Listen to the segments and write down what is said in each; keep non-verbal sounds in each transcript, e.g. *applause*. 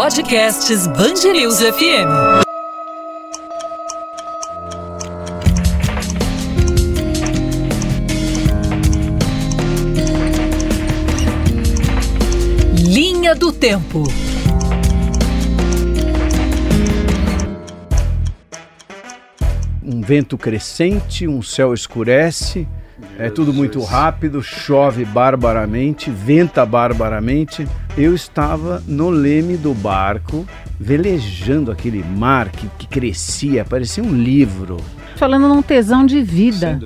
Podcasts Bangerils FM. Linha do Tempo. Um vento crescente, um céu escurece, é tudo muito rápido, chove barbaramente, venta barbaramente. Eu estava no leme do barco, velejando aquele mar que, que crescia, parecia um livro. Falando num tesão de vida.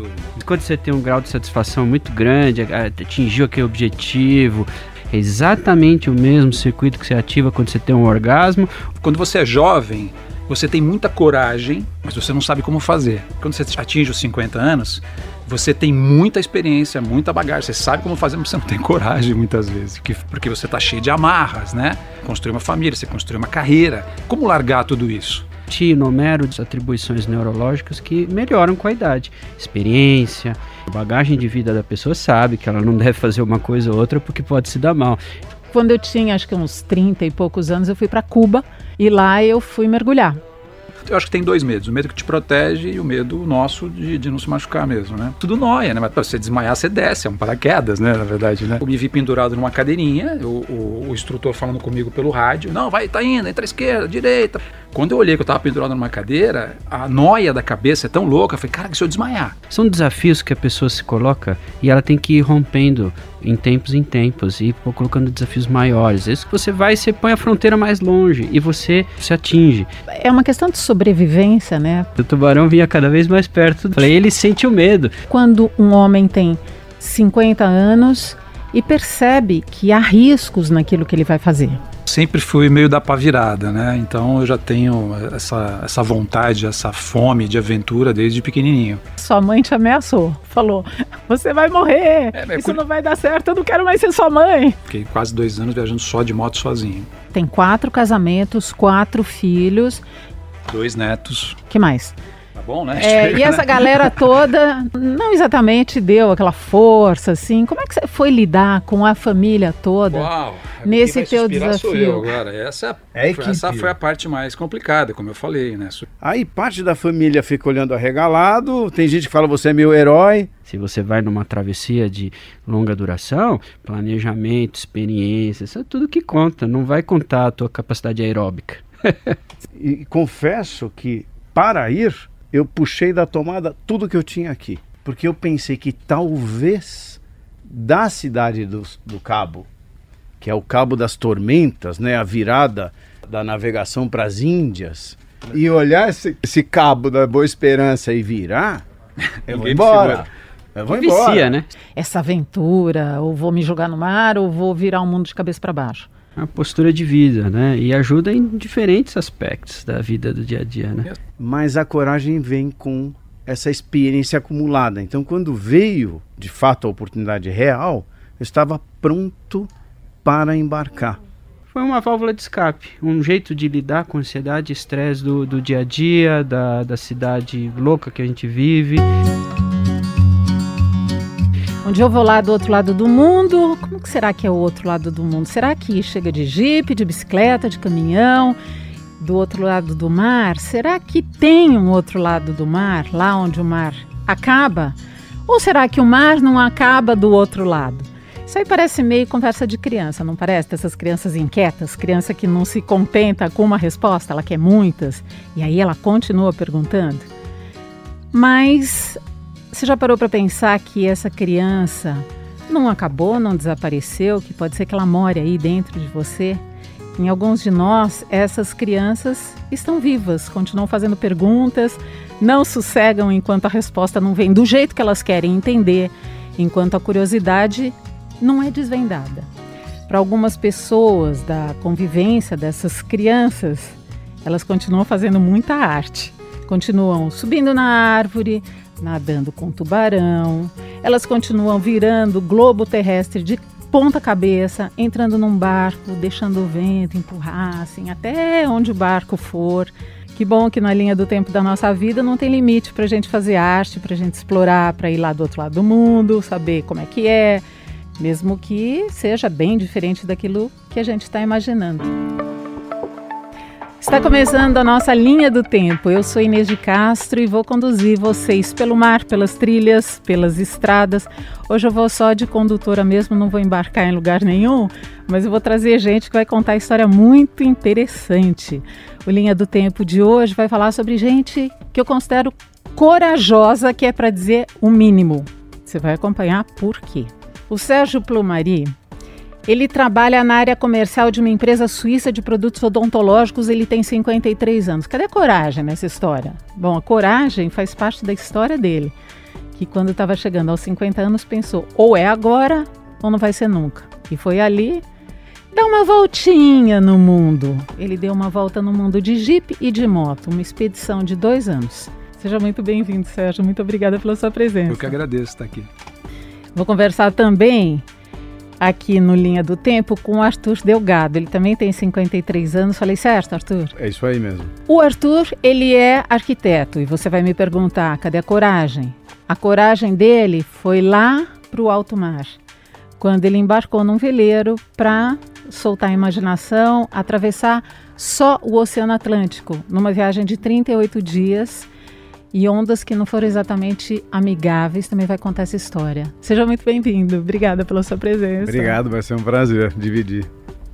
Quando você tem um grau de satisfação muito grande, atingiu aquele objetivo, é exatamente o mesmo circuito que você ativa quando você tem um orgasmo. Quando você é jovem, você tem muita coragem, mas você não sabe como fazer. Quando você atinge os 50 anos, você tem muita experiência, muita bagagem, você sabe como fazer, mas você não tem coragem muitas vezes, porque, você está cheio de amarras, né? Construir uma família, você construir uma carreira. Como largar tudo isso? Numero de atribuições neurológicas que melhoram com a idade. Experiência, bagagem de vida da pessoa sabe que ela não deve fazer uma coisa ou outra porque pode se dar mal. Quando eu tinha acho que uns 30 e poucos anos, eu fui para Cuba e lá eu fui mergulhar. Eu acho que tem dois medos: o medo que te protege e o medo nosso de, de não se machucar mesmo, né? Tudo nóia, né? Mas pra você desmaiar, você desce, é um paraquedas, né? Na verdade, né? Eu me vi pendurado numa cadeirinha, o, o, o instrutor falando comigo pelo rádio: não, vai, tá indo, entra à esquerda, direita. Quando eu olhei que eu tava pendurado numa cadeira, a noia da cabeça é tão louca, eu falei, cara, que se eu desmaiar? São desafios que a pessoa se coloca e ela tem que ir rompendo em tempos em tempos e colocando desafios maiores. Isso que você vai, você põe a fronteira mais longe e você se atinge. É uma questão de sobrevivência, né? O tubarão vinha cada vez mais perto. Falei, ele sente o medo. Quando um homem tem 50 anos e percebe que há riscos naquilo que ele vai fazer sempre fui meio da pavirada, né? Então eu já tenho essa, essa vontade, essa fome de aventura desde pequenininho. Sua mãe te ameaçou, falou: você vai morrer, é, isso não vai dar certo, eu não quero mais ser sua mãe. Fiquei quase dois anos viajando só de moto sozinho. Tem quatro casamentos, quatro filhos. Dois netos. que mais? Bom, né? É, e essa galera *laughs* toda não exatamente deu aquela força, assim. Como é que você foi lidar com a família toda Uau, nesse teu desafio? Sou eu agora. Essa, é essa foi a parte mais complicada, como eu falei, né? Aí parte da família fica olhando arregalado, tem gente que fala você é meu herói. Se você vai numa travessia de longa duração, planejamento, experiência, isso é tudo que conta. Não vai contar a tua capacidade aeróbica. *laughs* e confesso que para ir eu puxei da tomada tudo que eu tinha aqui. Porque eu pensei que talvez da cidade do, do Cabo, que é o Cabo das Tormentas, né, a virada da navegação para as Índias, e olhar esse, esse cabo da Boa Esperança e virar, *laughs* eu vou embora. Eu vou embora. Vicia, né? Essa aventura, ou vou me jogar no mar, ou vou virar o um mundo de cabeça para baixo a postura de vida, né? E ajuda em diferentes aspectos da vida do dia a dia, né? Mas a coragem vem com essa experiência acumulada. Então, quando veio de fato a oportunidade real, eu estava pronto para embarcar. Foi uma válvula de escape, um jeito de lidar com a ansiedade e estresse do, do dia a dia, da, da cidade louca que a gente vive. Dia eu vou lá do outro lado do mundo. Como que será que é o outro lado do mundo? Será que chega de jipe, de bicicleta, de caminhão? Do outro lado do mar? Será que tem um outro lado do mar, lá onde o mar acaba? Ou será que o mar não acaba do outro lado? Isso aí parece meio conversa de criança, não parece? Dessas crianças inquietas, criança que não se contenta com uma resposta, ela quer muitas, e aí ela continua perguntando. Mas você já parou para pensar que essa criança não acabou, não desapareceu, que pode ser que ela more aí dentro de você? Em alguns de nós, essas crianças estão vivas, continuam fazendo perguntas, não sossegam enquanto a resposta não vem do jeito que elas querem entender, enquanto a curiosidade não é desvendada. Para algumas pessoas da convivência dessas crianças, elas continuam fazendo muita arte, continuam subindo na árvore, nadando com tubarão. Elas continuam virando globo terrestre de ponta cabeça, entrando num barco, deixando o vento empurrar assim até onde o barco for. Que bom que na linha do tempo da nossa vida não tem limite para a gente fazer arte, para a gente explorar, para ir lá do outro lado do mundo, saber como é que é, mesmo que seja bem diferente daquilo que a gente está imaginando. Está começando a nossa linha do tempo. Eu sou Inês de Castro e vou conduzir vocês pelo mar, pelas trilhas, pelas estradas. Hoje eu vou só de condutora mesmo, não vou embarcar em lugar nenhum, mas eu vou trazer gente que vai contar história muito interessante. O Linha do Tempo de hoje vai falar sobre gente que eu considero corajosa, que é para dizer o mínimo. Você vai acompanhar por quê. O Sérgio Plumari ele trabalha na área comercial de uma empresa suíça de produtos odontológicos. Ele tem 53 anos. Cadê a coragem nessa história? Bom, a coragem faz parte da história dele. Que quando estava chegando aos 50 anos pensou: ou é agora ou não vai ser nunca. E foi ali dar uma voltinha no mundo. Ele deu uma volta no mundo de Jeep e de moto, uma expedição de dois anos. Seja muito bem-vindo, Sérgio. Muito obrigada pela sua presença. Eu que agradeço estar aqui. Vou conversar também aqui no Linha do Tempo com o Arthur Delgado. Ele também tem 53 anos. Falei certo, Arthur? É isso aí mesmo. O Arthur, ele é arquiteto e você vai me perguntar, cadê a coragem? A coragem dele foi lá para o alto mar, quando ele embarcou num veleiro para soltar a imaginação, atravessar só o Oceano Atlântico, numa viagem de 38 dias e ondas que não foram exatamente amigáveis, também vai contar essa história. Seja muito bem-vindo. Obrigada pela sua presença. Obrigado, vai ser um prazer dividir.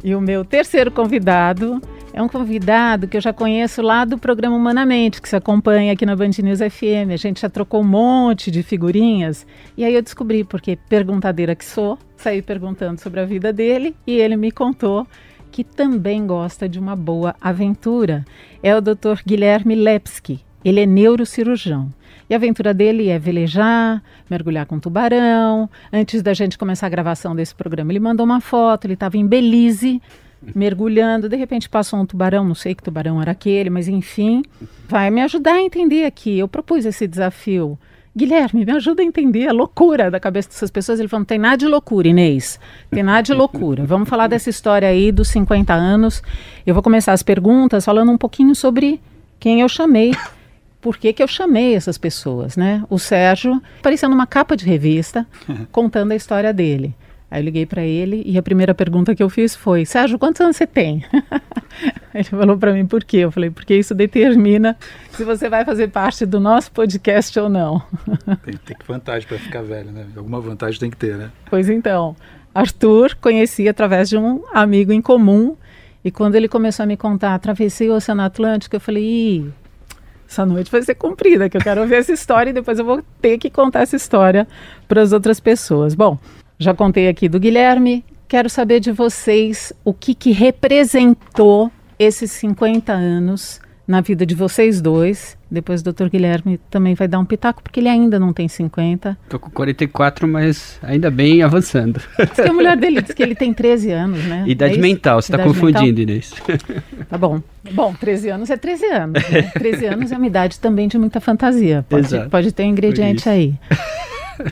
E o meu terceiro convidado é um convidado que eu já conheço lá do programa Humanamente, que se acompanha aqui na Band News FM. A gente já trocou um monte de figurinhas. E aí eu descobri, porque perguntadeira que sou, saí perguntando sobre a vida dele e ele me contou que também gosta de uma boa aventura. É o Dr. Guilherme Lepski. Ele é neurocirurgião. E a aventura dele é velejar, mergulhar com tubarão. Antes da gente começar a gravação desse programa, ele mandou uma foto, ele estava em Belize, mergulhando. De repente passou um tubarão, não sei que tubarão era aquele, mas enfim. Vai me ajudar a entender aqui. Eu propus esse desafio. Guilherme, me ajuda a entender a loucura da cabeça dessas pessoas. Ele falou: não tem nada de loucura, Inês. Tem nada de loucura. Vamos falar dessa história aí dos 50 anos. Eu vou começar as perguntas falando um pouquinho sobre quem eu chamei por que, que eu chamei essas pessoas, né? O Sérgio apareceu numa capa de revista *laughs* contando a história dele. Aí eu liguei para ele e a primeira pergunta que eu fiz foi: Sérgio, quantos anos você tem? *laughs* ele falou para mim por quê? Eu falei: porque isso determina se você vai fazer parte do nosso podcast ou não. *laughs* tem, tem que vantagem para ficar velho, né? Alguma vantagem tem que ter, né? Pois então, Arthur conheci através de um amigo em comum e quando ele começou a me contar, atravessei o Oceano Atlântico, eu falei: Ih, essa noite vai ser comprida, que eu quero ouvir essa história e depois eu vou ter que contar essa história para as outras pessoas. Bom, já contei aqui do Guilherme, quero saber de vocês o que, que representou esses 50 anos na vida de vocês dois. Depois o Dr. Guilherme também vai dar um pitaco, porque ele ainda não tem 50. Tô com 44, mas ainda bem avançando. Diz que a mulher dele diz que ele tem 13 anos, né? Idade é mental, você está confundindo, Inês. Tá bom. Bom, 13 anos é 13 anos. Né? *laughs* 13 anos é uma idade também de muita fantasia. Pode, pode ter um ingrediente aí.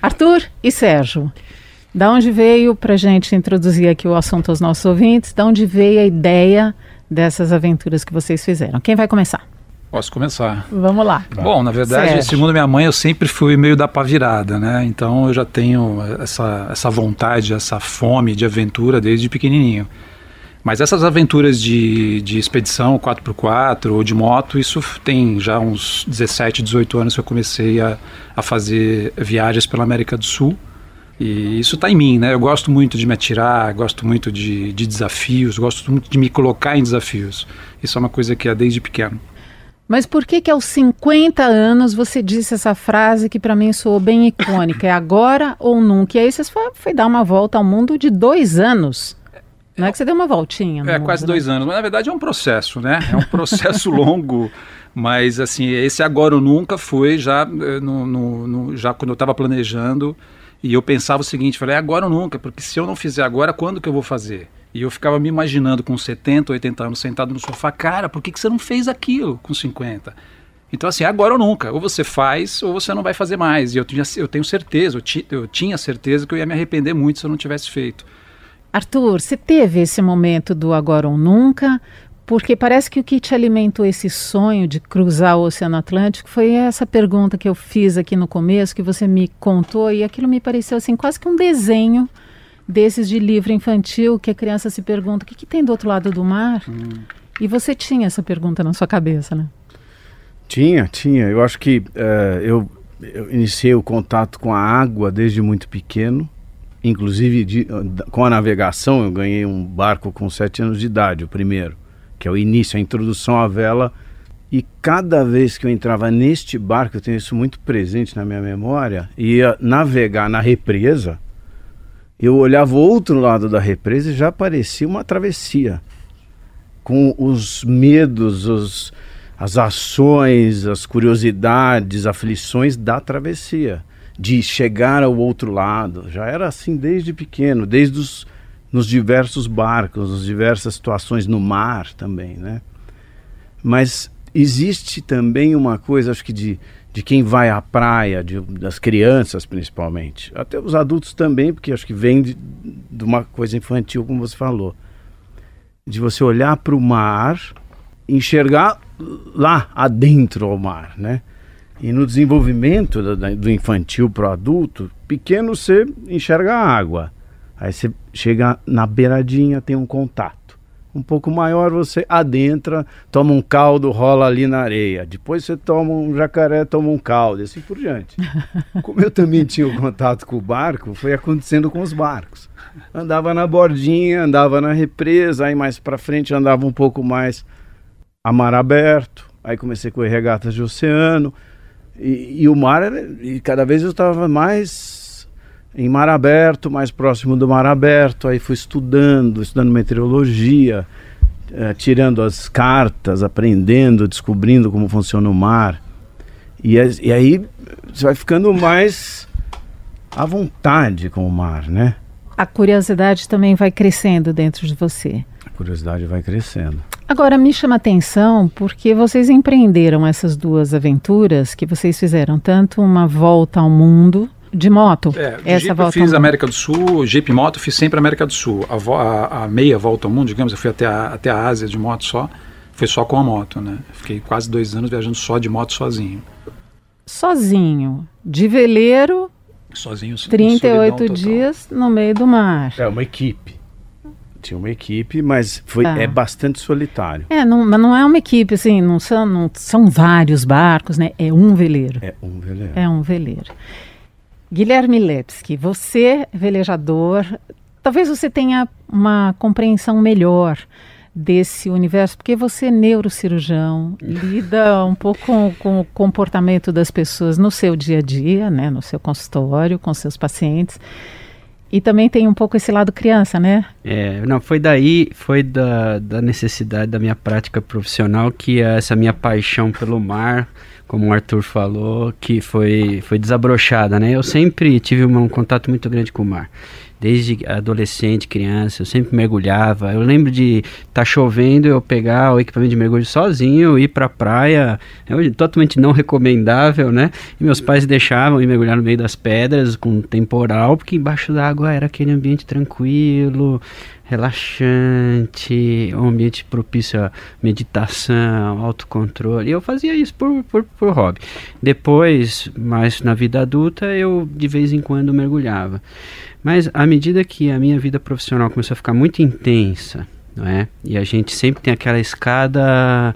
Arthur e Sérgio. Da onde veio, para gente introduzir aqui o assunto aos nossos ouvintes, da onde veio a ideia dessas aventuras que vocês fizeram. Quem vai começar? Posso começar. Vamos lá. Bom, na verdade, Sérgio. segundo minha mãe, eu sempre fui meio da pavirada, né? Então eu já tenho essa, essa vontade, essa fome de aventura desde pequenininho. Mas essas aventuras de, de expedição 4x4 ou de moto, isso tem já uns 17, 18 anos que eu comecei a, a fazer viagens pela América do Sul. E isso está em mim, né? Eu gosto muito de me atirar, gosto muito de, de desafios, gosto muito de me colocar em desafios. Isso é uma coisa que é desde pequeno. Mas por que que aos 50 anos você disse essa frase que para mim soou bem icônica? É agora ou nunca? E aí você foi, foi, dar uma volta ao mundo de dois anos. Não é que você deu uma voltinha. É, mundo, quase né? dois anos. Mas na verdade é um processo, né? É um processo *laughs* longo. Mas assim, esse agora ou nunca foi já, eh, no, no, no já quando eu estava planejando e eu pensava o seguinte, falei, é agora ou nunca, porque se eu não fizer agora, quando que eu vou fazer? E eu ficava me imaginando com 70, 80 anos sentado no sofá, cara, por que, que você não fez aquilo com 50? Então, assim, agora ou nunca. Ou você faz, ou você não vai fazer mais. E eu, tinha, eu tenho certeza, eu, ti, eu tinha certeza que eu ia me arrepender muito se eu não tivesse feito. Arthur, você teve esse momento do agora ou nunca? Porque parece que o que te alimentou esse sonho de cruzar o Oceano Atlântico foi essa pergunta que eu fiz aqui no começo, que você me contou, e aquilo me pareceu assim quase que um desenho desses de livro infantil que a criança se pergunta: o que, que tem do outro lado do mar? Hum. E você tinha essa pergunta na sua cabeça, né? Tinha, tinha. Eu acho que uh, eu, eu, iniciei o contato com a água desde muito pequeno. Inclusive de, com a navegação, eu ganhei um barco com sete anos de idade, o primeiro, que é o início, a introdução à vela. E cada vez que eu entrava neste barco, eu tenho isso muito presente na minha memória, ia navegar na represa, eu olhava o outro lado da represa e já parecia uma travessia. Com os medos, os, as ações, as curiosidades, aflições da travessia, de chegar ao outro lado. Já era assim desde pequeno, desde os nos diversos barcos, nas diversas situações no mar também, né? Mas existe também uma coisa, acho que de, de quem vai à praia, de, das crianças principalmente, até os adultos também, porque acho que vem de, de uma coisa infantil, como você falou, de você olhar para o mar, enxergar lá adentro ao mar, né? E no desenvolvimento do, do infantil para o adulto, pequeno você enxerga a água. Aí você chega na beiradinha, tem um contato. Um pouco maior você adentra, toma um caldo, rola ali na areia. Depois você toma um jacaré, toma um caldo, e assim por diante. *laughs* Como eu também tinha o contato com o barco, foi acontecendo com os barcos. Andava na bordinha, andava na represa, aí mais para frente andava um pouco mais a mar aberto. Aí comecei com regatas de oceano. E, e o mar, e cada vez eu estava mais em mar aberto, mais próximo do mar aberto. Aí fui estudando, estudando meteorologia, eh, tirando as cartas, aprendendo, descobrindo como funciona o mar. E, e aí você vai ficando mais à vontade com o mar, né? A curiosidade também vai crescendo dentro de você. A curiosidade vai crescendo. Agora me chama atenção porque vocês empreenderam essas duas aventuras que vocês fizeram, tanto uma volta ao mundo de moto. É, essa Jeep volta eu fiz América do Sul, Jeep Moto fiz sempre América do Sul. A, a, a, meia volta ao mundo, digamos, eu fui até a, até a Ásia de moto só, foi só com a moto, né? Fiquei quase dois anos viajando só de moto sozinho. Sozinho, de veleiro, sozinho, 38 dias no meio do mar. É uma equipe tinha uma equipe, mas foi, tá. é bastante solitário. É, não, mas não é uma equipe, assim, não são, não, são vários barcos, né? É um veleiro. É um veleiro. É um veleiro. Guilherme Lepski, você, velejador, talvez você tenha uma compreensão melhor desse universo, porque você é neurocirurgião, *laughs* lida um pouco com, com, o comportamento das pessoas no seu dia a dia, né, no seu consultório, com seus pacientes. E também tem um pouco esse lado criança, né? É, não, foi daí, foi da, da necessidade da minha prática profissional que essa minha paixão pelo mar, como o Arthur falou, que foi, foi desabrochada, né? Eu sempre tive um contato muito grande com o mar desde adolescente, criança, eu sempre mergulhava. Eu lembro de estar tá chovendo, eu pegar o equipamento de mergulho sozinho, ir para a praia, é totalmente não recomendável, né? E meus pais deixavam ir mergulhar no meio das pedras com temporal, porque embaixo da água era aquele ambiente tranquilo, relaxante, um ambiente propício a meditação, autocontrole. Eu fazia isso por, por, por hobby. Depois, mais na vida adulta, eu de vez em quando mergulhava. Mas à medida que a minha vida profissional começou a ficar muito intensa, não é? E a gente sempre tem aquela escada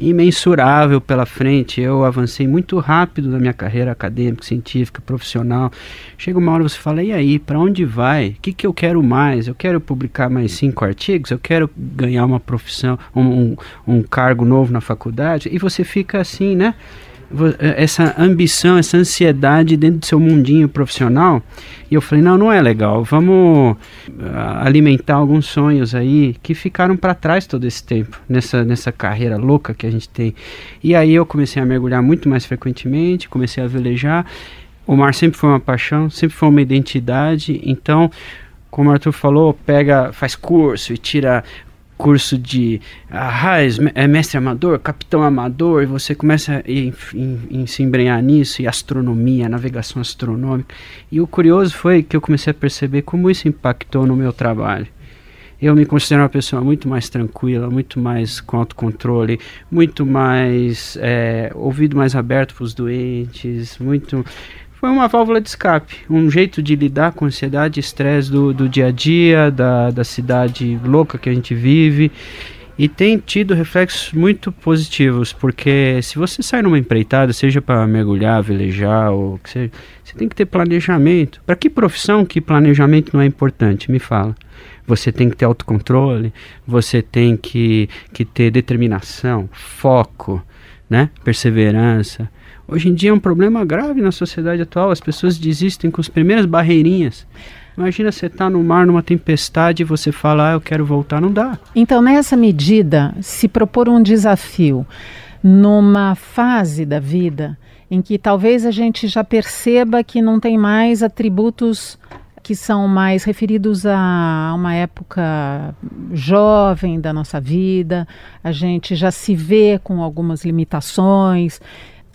imensurável pela frente. Eu avancei muito rápido na minha carreira acadêmica, científica, profissional. Chega uma hora você fala: e aí, para onde vai? O que, que eu quero mais? Eu quero publicar mais cinco artigos? Eu quero ganhar uma profissão, um, um, um cargo novo na faculdade? E você fica assim, né? Essa ambição, essa ansiedade dentro do seu mundinho profissional. E eu falei: não, não é legal. Vamos ah, alimentar alguns sonhos aí que ficaram para trás todo esse tempo, nessa, nessa carreira louca que a gente tem. E aí eu comecei a mergulhar muito mais frequentemente, comecei a velejar. O mar sempre foi uma paixão, sempre foi uma identidade. Então, como o Arthur falou, pega, faz curso e tira curso de ah, é mestre amador, capitão amador, e você começa a, a, a, se embrenhar nisso, e astronomia, navegação astronômica. E o curioso foi que eu comecei a perceber como isso impactou no meu trabalho. Eu me considero uma pessoa muito mais tranquila, muito mais com autocontrole, muito mais é, ouvido mais aberto para os doentes, muito foi uma válvula de escape, um jeito de lidar com ansiedade e estresse do, do dia a dia, da, da cidade louca que a gente vive. E tem tido reflexos muito positivos, porque se você sai numa empreitada, seja para mergulhar, velejar, ou que seja, você tem que ter planejamento. Para que profissão que planejamento não é importante? Me fala. Você tem que ter autocontrole, você tem que, que ter determinação, foco, né? perseverança. Hoje em dia é um problema grave na sociedade atual, as pessoas desistem com as primeiras barreirinhas. Imagina você estar tá no mar numa tempestade e você falar, ah, eu quero voltar, não dá. Então, nessa medida, se propor um desafio numa fase da vida em que talvez a gente já perceba que não tem mais atributos que são mais referidos a uma época jovem da nossa vida, a gente já se vê com algumas limitações.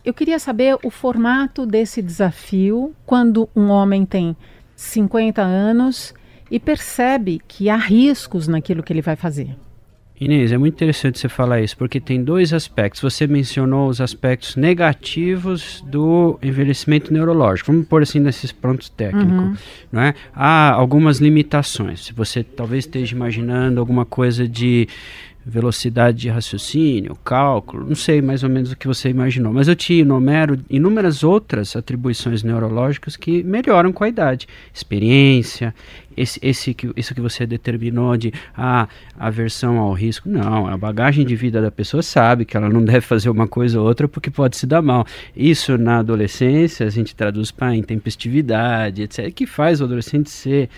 Eu queria saber o formato desse desafio quando um homem tem 50 anos e percebe que há riscos naquilo que ele vai fazer. Inês, é muito interessante você falar isso, porque tem dois aspectos. Você mencionou os aspectos negativos do envelhecimento neurológico. Vamos pôr assim nesses prontos técnicos, uhum. não é? Há algumas limitações. Se você talvez esteja imaginando alguma coisa de velocidade de raciocínio, cálculo, não sei mais ou menos o que você imaginou, mas eu te enumero inúmeras outras atribuições neurológicas que melhoram com a idade. Experiência, esse, esse isso que você determinou de ah, aversão ao risco. Não, a bagagem de vida da pessoa sabe que ela não *laughs* deve fazer uma coisa ou outra porque pode se dar mal. Isso na adolescência a gente traduz para intempestividade, etc., que faz o adolescente ser,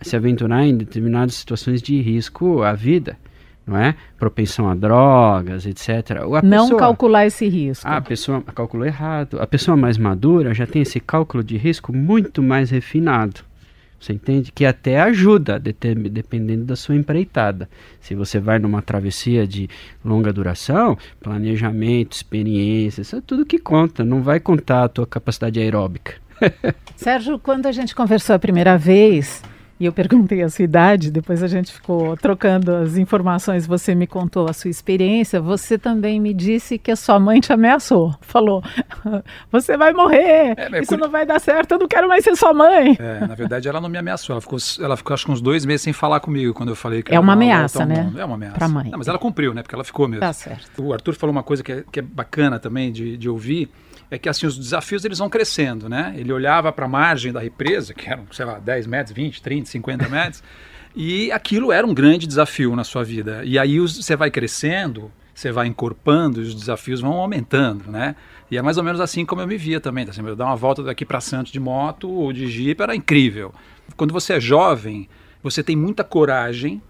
se aventurar em determinadas situações de risco à vida não é? Propensão a drogas, etc. A não pessoa, calcular esse risco. Ah, a pessoa calculou errado. A pessoa mais madura já tem esse cálculo de risco muito mais refinado. Você entende? Que até ajuda, dependendo da sua empreitada. Se você vai numa travessia de longa duração, planejamento, experiência, isso é tudo que conta. Não vai contar a tua capacidade aeróbica. *laughs* Sérgio, quando a gente conversou a primeira vez, e eu perguntei a sua idade, depois a gente ficou trocando as informações, você me contou a sua experiência, você também me disse que a sua mãe te ameaçou, falou, *laughs* você vai morrer, é, isso não vai dar certo, eu não quero mais ser sua mãe. É, na verdade ela não me ameaçou, ela ficou, ela ficou acho que uns dois meses sem falar comigo quando eu falei que É uma ameaça, né? É uma ameaça. Pra mãe. Não, mas ela cumpriu, né, porque ela ficou mesmo. Tá certo. O Arthur falou uma coisa que é, que é bacana também de, de ouvir, é que assim os desafios eles vão crescendo, né? Ele olhava para a margem da represa, que eram, sei lá, 10 metros, 20, 30, 50 metros, e aquilo era um grande desafio na sua vida. E aí você vai crescendo, você vai encorpando e os desafios vão aumentando, né? E é mais ou menos assim como eu me via também. Assim, eu dar uma volta daqui para Santos de moto ou de jipe era incrível. Quando você é jovem, você tem muita coragem,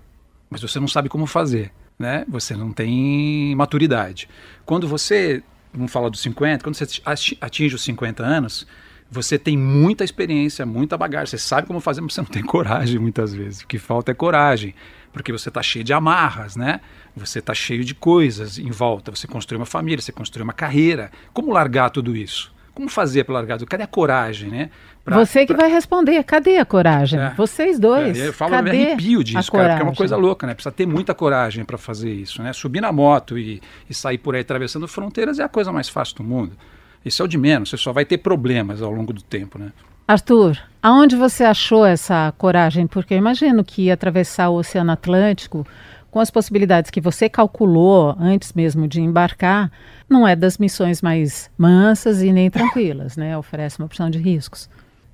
mas você não sabe como fazer. Né? Você não tem maturidade. Quando você vamos falar dos 50, quando você atinge os 50 anos, você tem muita experiência, muita bagagem, você sabe como fazer, mas você não tem coragem muitas vezes. O que falta é coragem, porque você está cheio de amarras, né? Você está cheio de coisas em volta. Você construiu uma família, você construiu uma carreira. Como largar tudo isso? Como fazer para largar? Cadê a coragem, né? Pra, Você que pra... vai responder, cadê a coragem? É. Vocês dois. É, eu falo, cadê me arrepio disso, cara, porque é uma coisa louca, né? Precisa ter muita coragem para fazer isso, né? Subir na moto e, e sair por aí atravessando fronteiras é a coisa mais fácil do mundo. Isso é o de menos, você só vai ter problemas ao longo do tempo, né? Arthur, aonde você achou essa coragem? Porque eu imagino que atravessar o Oceano Atlântico com as possibilidades que você calculou antes mesmo de embarcar, não é das missões mais mansas e nem tranquilas, né? Oferece uma opção de riscos.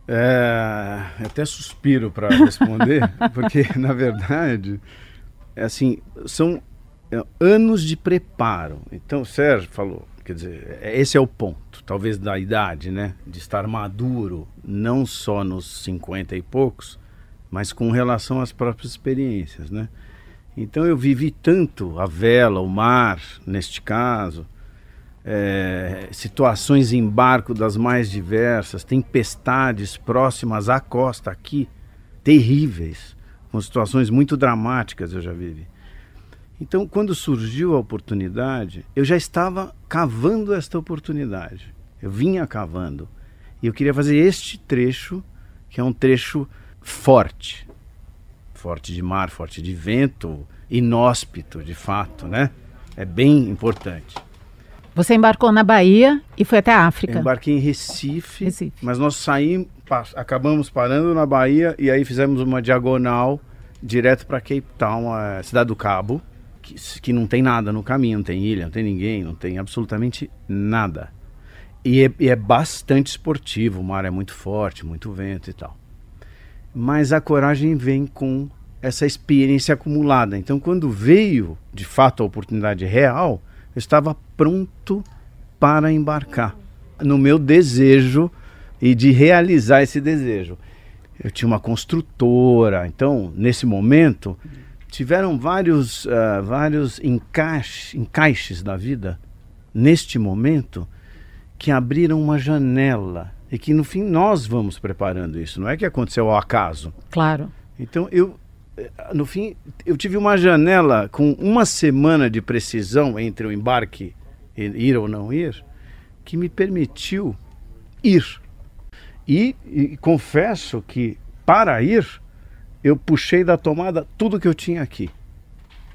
É, até suspiro para responder, *laughs* porque na verdade, é assim, são é, anos de preparo. Então, o Sérgio falou, quer dizer, é, esse é o ponto, talvez da idade, né, de estar maduro, não só nos 50 e poucos, mas com relação às próprias experiências, né? Então eu vivi tanto a vela, o mar, neste caso, é, situações em barco das mais diversas, tempestades próximas à costa aqui, terríveis, com situações muito dramáticas eu já vivi. Então, quando surgiu a oportunidade, eu já estava cavando esta oportunidade. Eu vinha cavando. E eu queria fazer este trecho, que é um trecho forte. Forte de mar, forte de vento, inóspito, de fato, né? É bem importante. Você embarcou na Bahia e foi até a África. embarquei em Recife, Recife, mas nós saímos, acabamos parando na Bahia e aí fizemos uma diagonal direto para Cape Town, a cidade do Cabo, que, que não tem nada no caminho, não tem ilha, não tem ninguém, não tem absolutamente nada. E é, e é bastante esportivo, o mar é muito forte, muito vento e tal. Mas a coragem vem com essa experiência acumulada. Então, quando veio de fato a oportunidade real, eu estava pronto para embarcar no meu desejo e de realizar esse desejo. Eu tinha uma construtora, então, nesse momento, tiveram vários, uh, vários encaixe, encaixes da vida, neste momento, que abriram uma janela e que no fim nós vamos preparando isso, não é que aconteceu ao acaso. Claro. Então eu eh, no fim eu tive uma janela com uma semana de precisão entre o embarque e ir ou não ir, que me permitiu ir. E, e confesso que para ir eu puxei da tomada tudo que eu tinha aqui.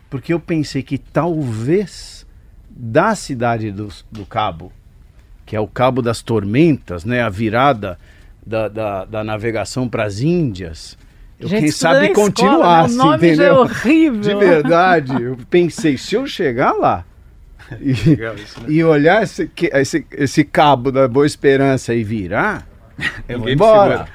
Porque eu pensei que talvez da cidade do, do Cabo que é o Cabo das Tormentas, né? A virada da, da, da navegação para as Índias. Eu, Gente, quem sabe escola, continuasse, né? O nome já é entendeu? horrível. De verdade, eu pensei, se eu chegar lá e, Legal isso, né? e olhar esse, esse, esse cabo da Boa Esperança e virar, *laughs* eu vou embora.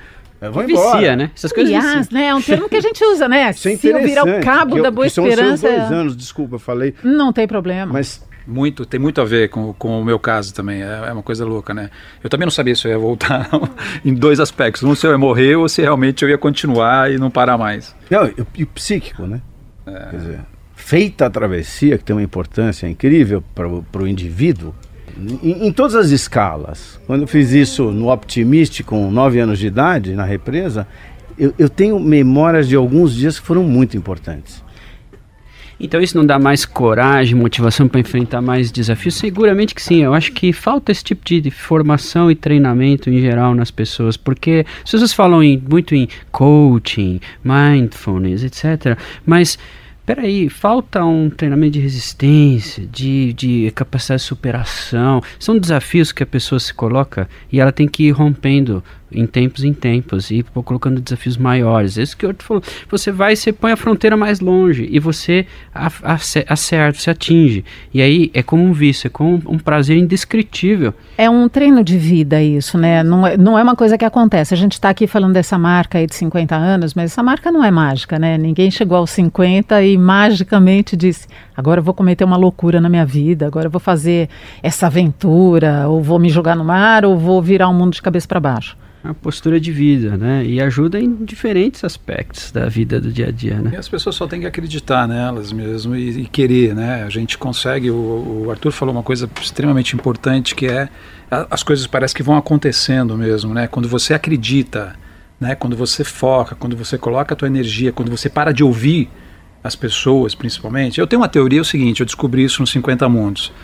Eu vou Vicia, embora. né? Essas coisas viciam. Aliás, né? É um termo que a gente usa, né? Isso é Se eu virar o cabo eu- da Boa que são os seus Esperança. dois anos, desculpa, eu falei, Não tem problema. mas Muito, tem muito a ver com, com o meu caso também. É, é uma coisa louca, né? Eu também não sabia se eu ia voltar *laughs* em dois aspectos. Um, se eu ia morrer ou se realmente eu ia continuar e não parar mais. Não, e, psíquico, né? Quer dizer, feita a travessia, que tem uma importância incrível para o indivíduo, em, em todas as escalas. Quando eu fiz isso no Optimist com 9 anos de idade, na represa, eu, eu tenho memórias de alguns dias que foram muito importantes. Então isso não dá mais coragem, motivação para enfrentar mais desafios? Seguramente que sim. Eu acho que falta esse tipo de formação e treinamento em geral nas pessoas, porque as pessoas falam em- muito em coaching, mindfulness, etc. Mas peraí, falta um treinamento de resistência, de, de capacidade de superação. São desafios que a pessoa se coloca e ela tem que ir rompendo em tempos em tempos e colocando desafios maiores. É Isso que eu te falo. Você vai, você põe a fronteira mais longe e você acerta, você atinge. E aí é como um vício, é como um prazer indescritível. É um treino de vida isso, né? Não é, não é uma coisa que acontece. A gente está aqui falando dessa marca aí de 50 anos, mas essa marca não é mágica, né? Ninguém chegou aos 50 e magicamente disse: agora eu vou cometer uma loucura na minha vida, agora eu vou fazer essa aventura, ou vou me jogar no mar, ou vou virar o mundo de cabeça para baixo. Uma postura de vida, né? E ajuda em diferentes aspectos da vida do dia a dia, E né? as pessoas só têm que acreditar nelas mesmo e, e querer, né? A gente consegue. O, o Arthur falou uma coisa extremamente importante que é a- as coisas parece que vão acontecendo mesmo, né? Quando você acredita, né? Quando você foca, quando você coloca a tua energia, quando você para de ouvir as pessoas, principalmente. Eu tenho uma teoria é o seguinte. Eu descobri isso nos 50 mundos.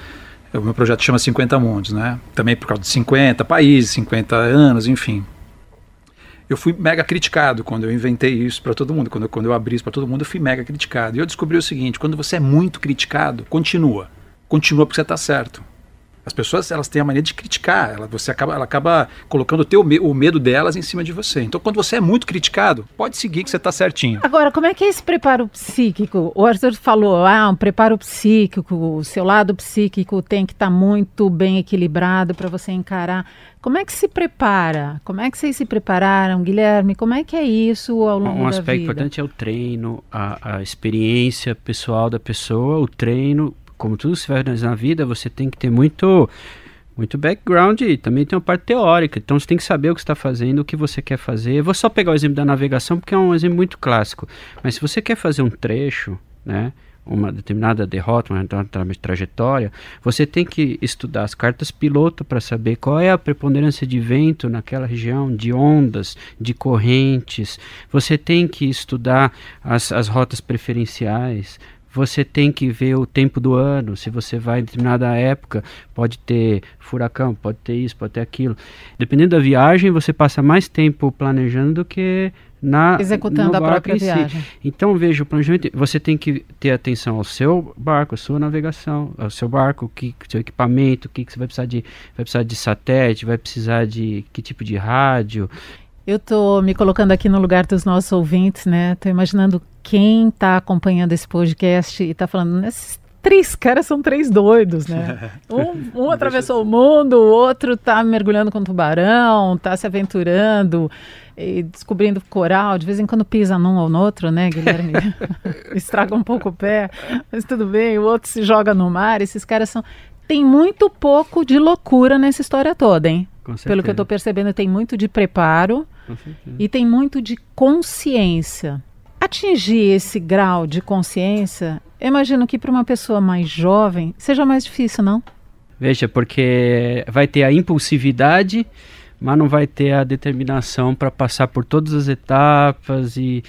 O meu projeto chama 50 mundos, né? Também por causa de 50 países, 50 anos, enfim eu fui mega criticado quando eu inventei isso para todo mundo. Quando eu, quando eu abri isso para todo mundo, eu fui mega criticado. E eu descobri o seguinte: quando você é muito criticado, continua. Continua porque você está certo. As pessoas elas têm a mania de criticar, ela, você acaba, ela acaba colocando o, teu, o medo delas em cima de você. Então, quando você é muito criticado, pode seguir que você está certinho. Agora, como é que é esse preparo psíquico? O Arthur falou, ah, um preparo psíquico, o seu lado psíquico tem que estar muito bem equilibrado para você encarar. Como é que se prepara? Como é que vocês se prepararam, Guilherme? Como é que é isso ao longo Um da aspecto vida? importante é o treino, a, a experiência pessoal da pessoa, o treino, como tudo se faz na vida, você tem que ter muito muito background e também tem uma parte teórica. Então você tem que saber o que está fazendo, o que você quer fazer. Eu vou só pegar o exemplo da navegação porque é um exemplo muito clássico. Mas se você quer fazer um trecho, né, uma determinada derrota, uma tra- trajetória, você tem que estudar as cartas piloto para saber qual é a preponderância de vento naquela região, de ondas, de correntes. Você tem que estudar as, as rotas preferenciais. Você tem que ver o tempo do ano. Se você vai em determinada época, pode ter furacão, pode ter isso, pode ter aquilo. Dependendo da viagem, você passa mais tempo planejando do que na Executando a própria si. viagem. Então veja o planejamento. Você tem que ter atenção ao seu barco, à sua navegação, ao seu barco, que seu equipamento, o que, que você vai precisar de, vai precisar de satélite, vai precisar de que tipo de rádio. Eu estou me colocando aqui no lugar dos nossos ouvintes, né? Estou imaginando quem está acompanhando esse podcast e está falando, esses três caras são três doidos, né? *laughs* Um, um atravessou o mundo, o outro está mergulhando com tubarão, está se aventurando e descobrindo coral, de vez em quando pisa num ou no outro, né, Guilherme? *laughs* *laughs* Estraga um pouco o pé, mas tudo bem, o outro se joga no mar, esses caras são... Tem muito pouco de loucura nessa história toda, hein? Pelo que eu estou percebendo, tem muito de preparo e tem muito de consciência. Atingir esse grau de consciência, eu imagino que para uma pessoa mais jovem seja mais difícil, não? Veja, porque vai ter a impulsividade mas não vai ter a determinação para passar por todas as etapas e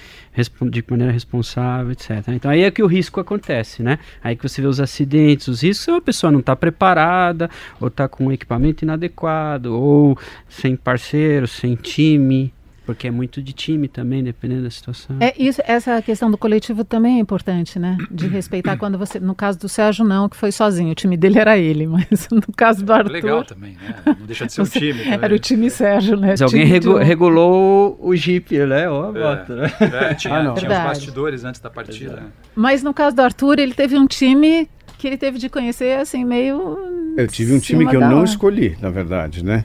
de maneira responsável, etc. Então aí é que o risco acontece, né? Aí que você vê os acidentes, os riscos, a pessoa não está preparada, ou está com um equipamento inadequado, ou sem parceiro, sem time, porque é muito de time também, dependendo da situação. É isso, essa questão do coletivo também é importante, né? De *clears throat* respeitar quando você, no caso do Sérgio não, que foi sozinho, o time dele era ele, *laughs* mas no caso do Arthur, legal também, né? Não deixa de ser um *laughs* time. Também. Era o time Sérgio, né? Mas alguém regu regulou o Jeep, né? Ou a moto, né? É, tinha, ah, tinha os bastidores antes da partida. Mas no caso do Arthur, ele teve um time que ele teve de conhecer assim meio Eu tive um time que eu não escolhi, na verdade, né?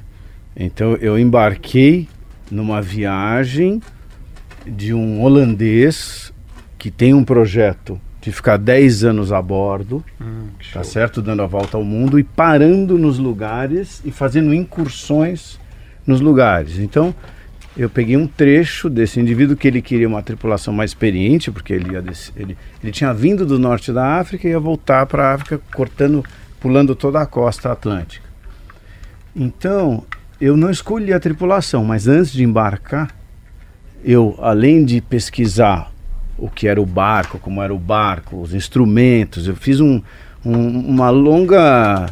Então eu embarquei numa viagem de um holandês que tem um projeto de ficar 10 anos a bordo, hum, tá certo? Dando a volta ao mundo e parando nos lugares e fazendo incursões nos lugares. Então, eu peguei um trecho desse indivíduo que ele queria uma tripulação mais experiente, porque ele, ia ele, ele tinha vindo do norte da África e ia voltar para a África cortando, pulando toda a costa atlântica. Então, eu não escolhi a tripulação, mas antes de embarcar, eu, além de pesquisar o que era o barco, como era o barco, os instrumentos, eu fiz um, um, uma longa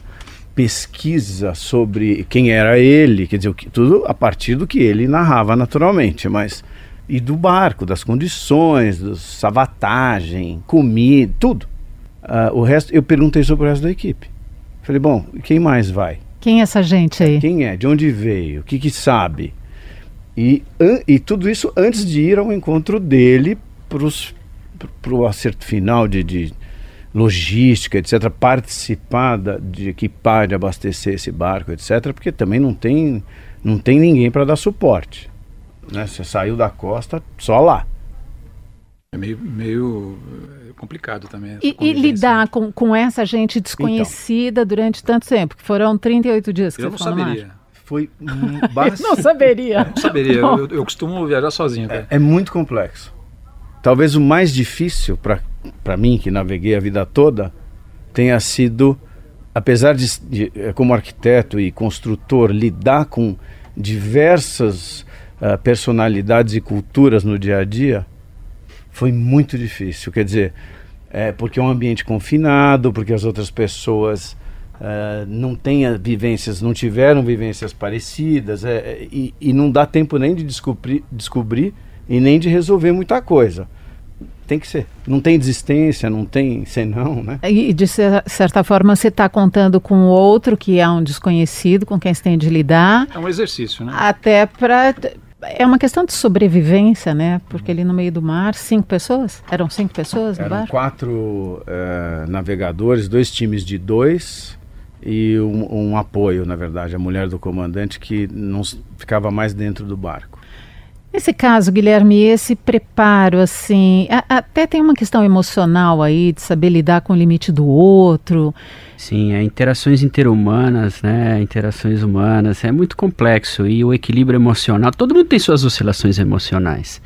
pesquisa sobre quem era ele, quer dizer, tudo a partir do que ele narrava naturalmente, mas e do barco, das condições, da sabatagem, comida, tudo. Uh, o resto, eu perguntei sobre o resto da equipe. Falei, bom, quem mais vai? Quem é essa gente aí? Quem é? De onde veio? O que, que sabe? E, e tudo isso antes de ir ao encontro dele para o acerto final de, de logística, etc., participar da, de equipar, de abastecer esse barco, etc., porque também não tem, não tem ninguém para dar suporte. Né? Você saiu da costa só lá. É meio, meio complicado também. E, e, lidar com, com essa gente desconhecida então, durante tanto tempo, que foram 38 dias que eu você não saberia. Foi bastante... não saberia. *laughs* Não saberia, eu, eu, costumo viajar sozinho. É, é, muito complexo. Talvez o mais difícil para mim, que naveguei a vida toda, tenha sido, apesar de, de como arquiteto e construtor, lidar com diversas uh, personalidades e culturas no dia a dia, foi muito difícil. Quer dizer, é, porque é um ambiente confinado, porque as outras pessoas uh, não têm vivências, não tiveram vivências parecidas, é, é, e, e, não dá tempo nem de descobrir, descobrir e nem de resolver muita coisa. Tem que ser. Não tem desistência, não tem senão, né? E de certa forma você está contando com outro que é um desconhecido, com quem você tem de lidar. É um exercício, né? Até para é uma questão de sobrevivência, né? Porque ali no meio do mar, cinco pessoas? Eram cinco pessoas no Eram barco? quatro é, navegadores, dois times de dois e um, um, apoio, na verdade, a mulher do comandante que não ficava mais dentro do barco. Nesse caso, Guilherme, esse preparo, assim, a, até tem uma questão emocional aí de saber lidar com o limite do outro. Sim, é interações interhumanas, né? Interações humanas, é muito complexo e o equilíbrio emocional. Todo mundo tem suas oscilações emocionais.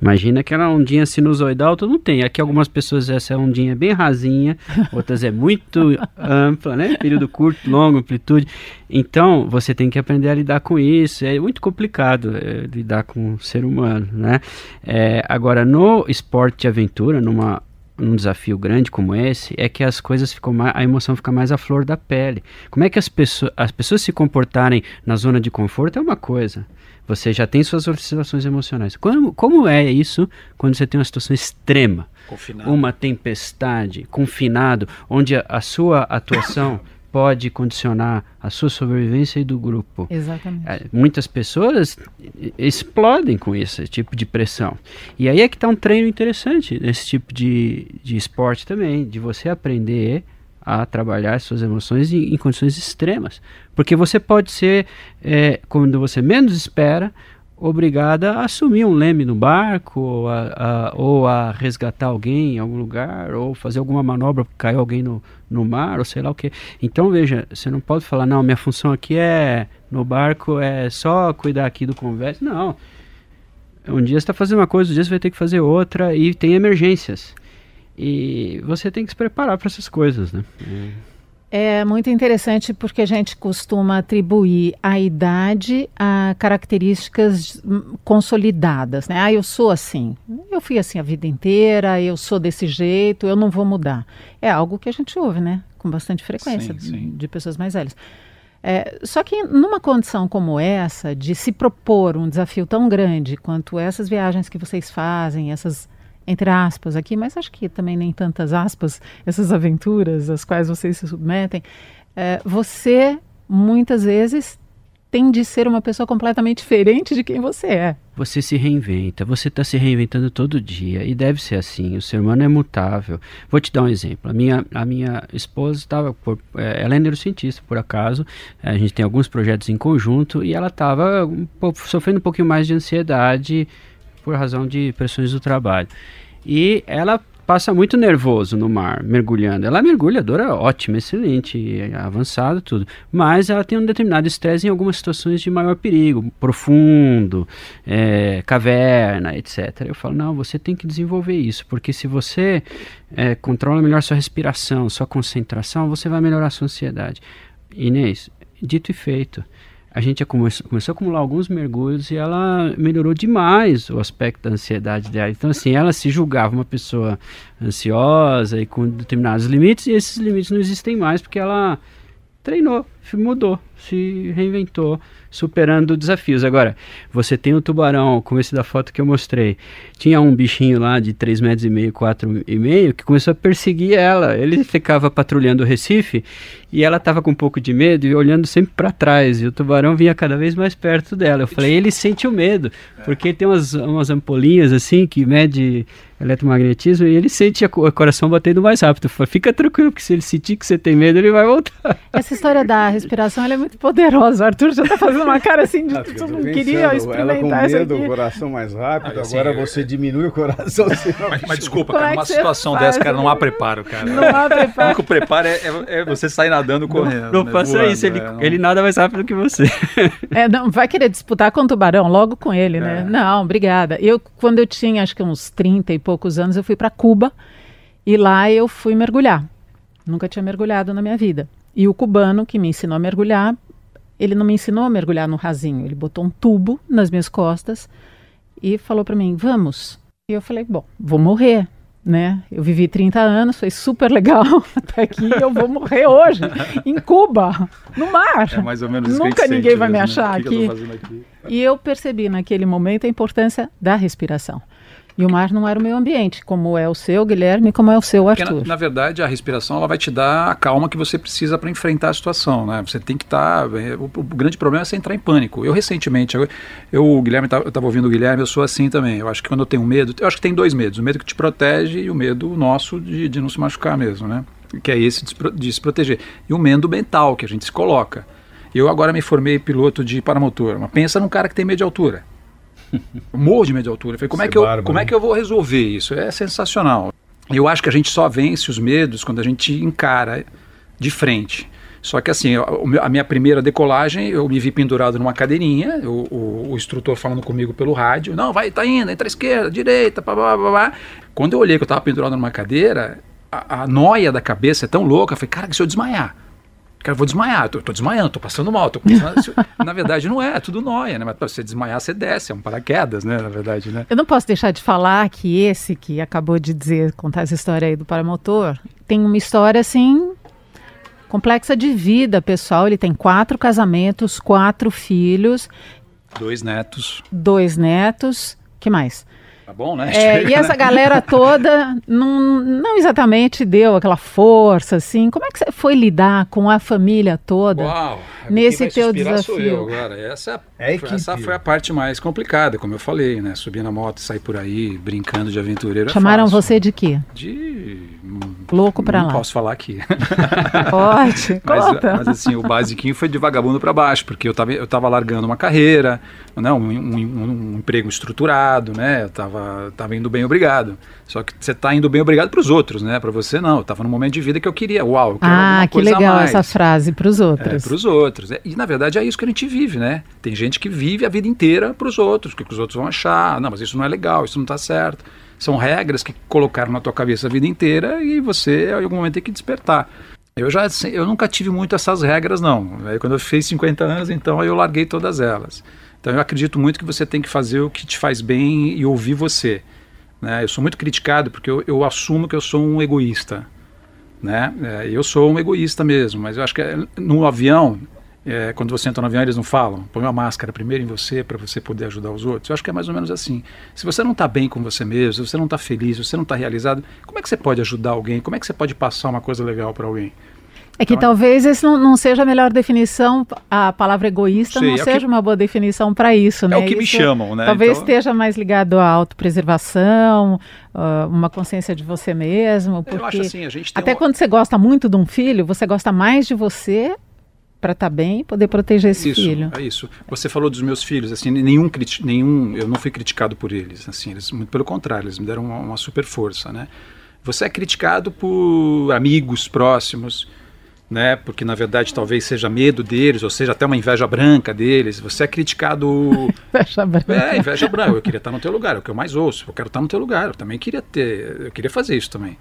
Imagina aquela ondinha sinusoidal, todo mundo tem. Aqui algumas pessoas essa ondinha é bem rasinha, *laughs* outras é muito ampla, né? Período curto, longo, amplitude. Então, você tem que aprender a lidar com isso. É muito complicado é, lidar com o ser humano, né? É, agora, no esporte de aventura, numa num desafio grande como esse é que as coisas ficam mais, a emoção fica mais à flor da pele. Como é que as pessoas, as pessoas se comportarem na zona de conforto é uma coisa. Você já tem suas oscilações emocionais. Como, como é isso quando você tem uma situação extrema? Confinado. Uma tempestade, confinado, onde a, a sua atuação *coughs* *coughs* pode condicionar a sua sobrevivência e do grupo. Exatamente. É, muitas pessoas explodem com esse tipo de pressão. E aí é que está um treino interessante nesse tipo de, de esporte também, de você aprender a trabalhar suas emoções em, em condições extremas. Porque você pode ser, é, quando você menos espera, obrigada a assumir um leme no barco, ou a, a, ou a resgatar alguém em algum lugar, ou fazer alguma manobra porque caiu alguém no, no mar, ou sei lá o que. Então, veja, você não pode falar, não, minha função aqui é, no barco, é só cuidar aqui do conversa. Não. Um dia você está fazendo uma coisa, outro dia você vai ter que fazer outra, e tem emergências. E você tem que se preparar para essas coisas, né? É muito interessante porque a gente costuma atribuir a idade a características consolidadas, né? Ah, eu sou assim, eu fui assim a vida inteira, eu sou desse jeito, eu não vou mudar. É algo que a gente ouve, né? Com bastante frequência Sim, sim. de pessoas mais velhas. É, só que numa condição como essa, de se propor um desafio tão grande quanto essas viagens que vocês fazem, essas entre aspas aqui, mas acho que também nem tantas aspas, essas aventuras às quais vocês se submetem, é, você muitas vezes tem de ser uma pessoa completamente diferente de quem você é. Você se reinventa, você está se reinventando todo dia e deve ser assim. O ser humano é mutável. Vou te dar um exemplo. A minha, a minha esposa estava, é, ela é neurocientista por acaso. A gente tem alguns projetos em conjunto e ela estava um sofrendo um pouquinho mais de ansiedade por razão de pressões do trabalho. E ela passa muito nervoso no mar, mergulhando. Ela é mergulhadora ótima, excelente, avançada, tudo. Mas ela tem um determinado estresse em algumas situações de maior perigo, profundo, é, caverna, etc. Eu falo, não, você tem que desenvolver isso, porque se você é, controla melhor sua respiração, sua concentração, você vai melhorar sua ansiedade. Inês, dito e feito a gente começou, começou a acumular alguns mergulhos e ela melhorou demais o aspecto da ansiedade dela. Então, assim, ela se julgava uma pessoa ansiosa e com determinados limites, e esses limites não existem mais porque ela treinou, mudou, se reinventou, superando desafios. Agora, você tem o tubarão, como esse da foto que eu mostrei. Tinha um bichinho lá de 3 metros e meio, 4 e meio, que começou a perseguir ela. Ele ficava patrulhando o Recife e ela estava com um pouco de medo e olhando sempre para trás. E o tubarão vinha cada vez mais perto dela. Eu falei, ele sente o medo, porque tem umas, umas ampolinhas assim que mede eletromagnetismo e ele sente o coração batendo mais rápido. Fica tranquilo, porque se ele sentir que você tem medo, ele vai voltar. Essa história da respiração é muito poderosa. O Arthur já está fazendo uma cara assim de que tu não queria experimentar ela com medo, o coração mais rápido, Ah, assim, agora eu- você diminui o coração. *laughs* Mas, mas desculpa, Como cara, é numa que você situação faz? dessa, cara, não há preparo, cara. Não há *laughs* O preparo. único preparo é, é- é você sair nadando correndo. Não né, faça voando, isso, ele, é, não- ele nada mais rápido que você. *laughs* É, não, vai querer disputar com o tubarão logo com ele, né? É. Não, obrigada. Eu, quando eu tinha acho que uns 30 e poucos anos, eu fui para Cuba e lá eu fui mergulhar. Nunca tinha mergulhado na minha vida. E o cubano que me ensinou a mergulhar, ele não me ensinou a mergulhar no rasinho. Ele botou um tubo nas minhas costas e falou para mim: "Vamos". E eu falei: "Bom, vou morrer". Né? Eu vivi 30 anos, foi super legal *laughs* até aqui, eu vou morrer hoje, em Cuba, no mar. É mais ou menos isso Nunca ninguém vai me mesmo, né? achar tô aqui. aqui? E eu percebi naquele momento a importância da respiração. E o mar não era o meu ambiente, como é o seu, Guilherme, como é o seu, Porque, Arthur. na, na verdade, a respiração ela vai te dar a calma que você precisa para enfrentar a situação, né? Você tem que estar. o, o grande problema é você entrar em pânico. Eu recentemente, eu, eu Guilherme, tá- eu estava ouvindo o Guilherme, eu sou assim também. Eu acho que quando eu tenho medo, eu acho que tem dois medos: o medo que te protege e o medo nosso de, de não se machucar mesmo, né? Que é esse de, de se proteger. E o medo mental que a gente se coloca. Eu agora me formei piloto de paramotor, mas pensa num cara que tem medo de altura. *laughs* Morro de medo de altura. Eu falei, como, é que é eu, como é que eu vou resolver isso? É sensacional. Eu acho que a gente só vence os medos quando a gente encara de frente. Só que assim, a minha primeira decolagem, eu me vi pendurado numa cadeirinha, o, o- o instrutor falando comigo pelo rádio, não, vai, tá indo, entra à esquerda, direita, pá, pá, pá, pá. Quando eu olhei que eu estava pendurado numa cadeira, a, a noia da cabeça é tão louca, eu falei, cara, que se eu desmaiar? Cara, eu vou desmaiar, tô, tô desmaiando, tô passando mal, tô *laughs* Na verdade não é, é tudo noia, né? Mas pra você desmaiar, você desce, é um paraquedas, né? Na verdade, né? Eu não posso deixar de falar que esse que acabou de dizer, contar essa história aí do paramotor, tem uma história assim complexa de vida pessoal. Ele tem quatro casamentos, quatro filhos, Dois netos. dois netos. que mais? Tá bom, né? É, e essa galera toda não, não exatamente deu aquela força, assim. Como é que você foi lidar com a família toda Uau, nesse quem vai se teu inspirar sou desafio? eu agora. Essa, É equipe. essa foi a parte mais complicada, como eu falei, né? Subir na moto, sair por aí, brincando de aventureiro. é Chamaram fácil. você de quê? De. Louco pra não lá. posso falar aqui. *laughs* Pode, Mas, conta. mas, assim, o basiquinho foi de vagabundo para baixo, porque eu tava, eu tava largando uma carreira, né, um, um- um- um emprego estruturado, né? Eu tava, tava indo bem obrigado. Só que você tá indo bem obrigado para os outros, né? Para você não. Eu tava num momento de vida que eu queria. Uau, eu quero ah, que legal essa frase para os É, outros. para os outros. É, E na verdade é isso que a gente vive, né? Tem gente que vive a vida inteira para os outros, o que que os outros vão achar. Não, mas isso não é legal, isso não está certo. São regras que colocaram na tua cabeça a vida inteira e você, em algum momento, tem que despertar. Eu já eu nunca tive muito essas regras, não. Aí, quando eu fiz 50 anos, então eu larguei todas elas. Então eu acredito muito que você tem que fazer o que te faz bem e ouvir você. Né? Eu sou muito criticado porque eu, eu assumo que eu sou um egoísta né? É, eu sou um egoísta mesmo, mas eu acho que é, no avião, é, quando você entra no avião, eles não falam, põe uma máscara primeiro em você para você poder ajudar os outros. Eu acho que é mais ou menos assim. Se você não está bem com você mesmo, se você não está feliz, se você não está realizado, como é que você pode ajudar alguém? Como é que você pode passar uma coisa legal para alguém? É que Então, talvez esse não, não seja a melhor definição, a palavra egoísta Sei, não é seja que- uma boa definição para isso, né? É o que me Isso chamam, né? Talvez Então- esteja mais ligado à autopreservação, ah, uma consciência de você mesmo, porque Eu acho assim, a gente tem até uma- quando você gosta muito de um filho, você gosta mais de você para estar bem e poder proteger esse isso, filho. É isso. Você falou dos meus filhos, assim, nenhum, nenhum, eu não fui criticado por eles, assim, eles, muito pelo contrário, eles me deram uma, uma super força, né? Você é criticado por amigos próximos, né? Porque na verdade talvez seja medo deles, ou seja até uma inveja branca deles. Você é criticado, *laughs* Fecha a branca. é inveja branca. Eu queria estar no teu lugar, é o que eu mais ouço. Eu quero estar no teu lugar. Eu também queria ter, eu queria fazer isso também.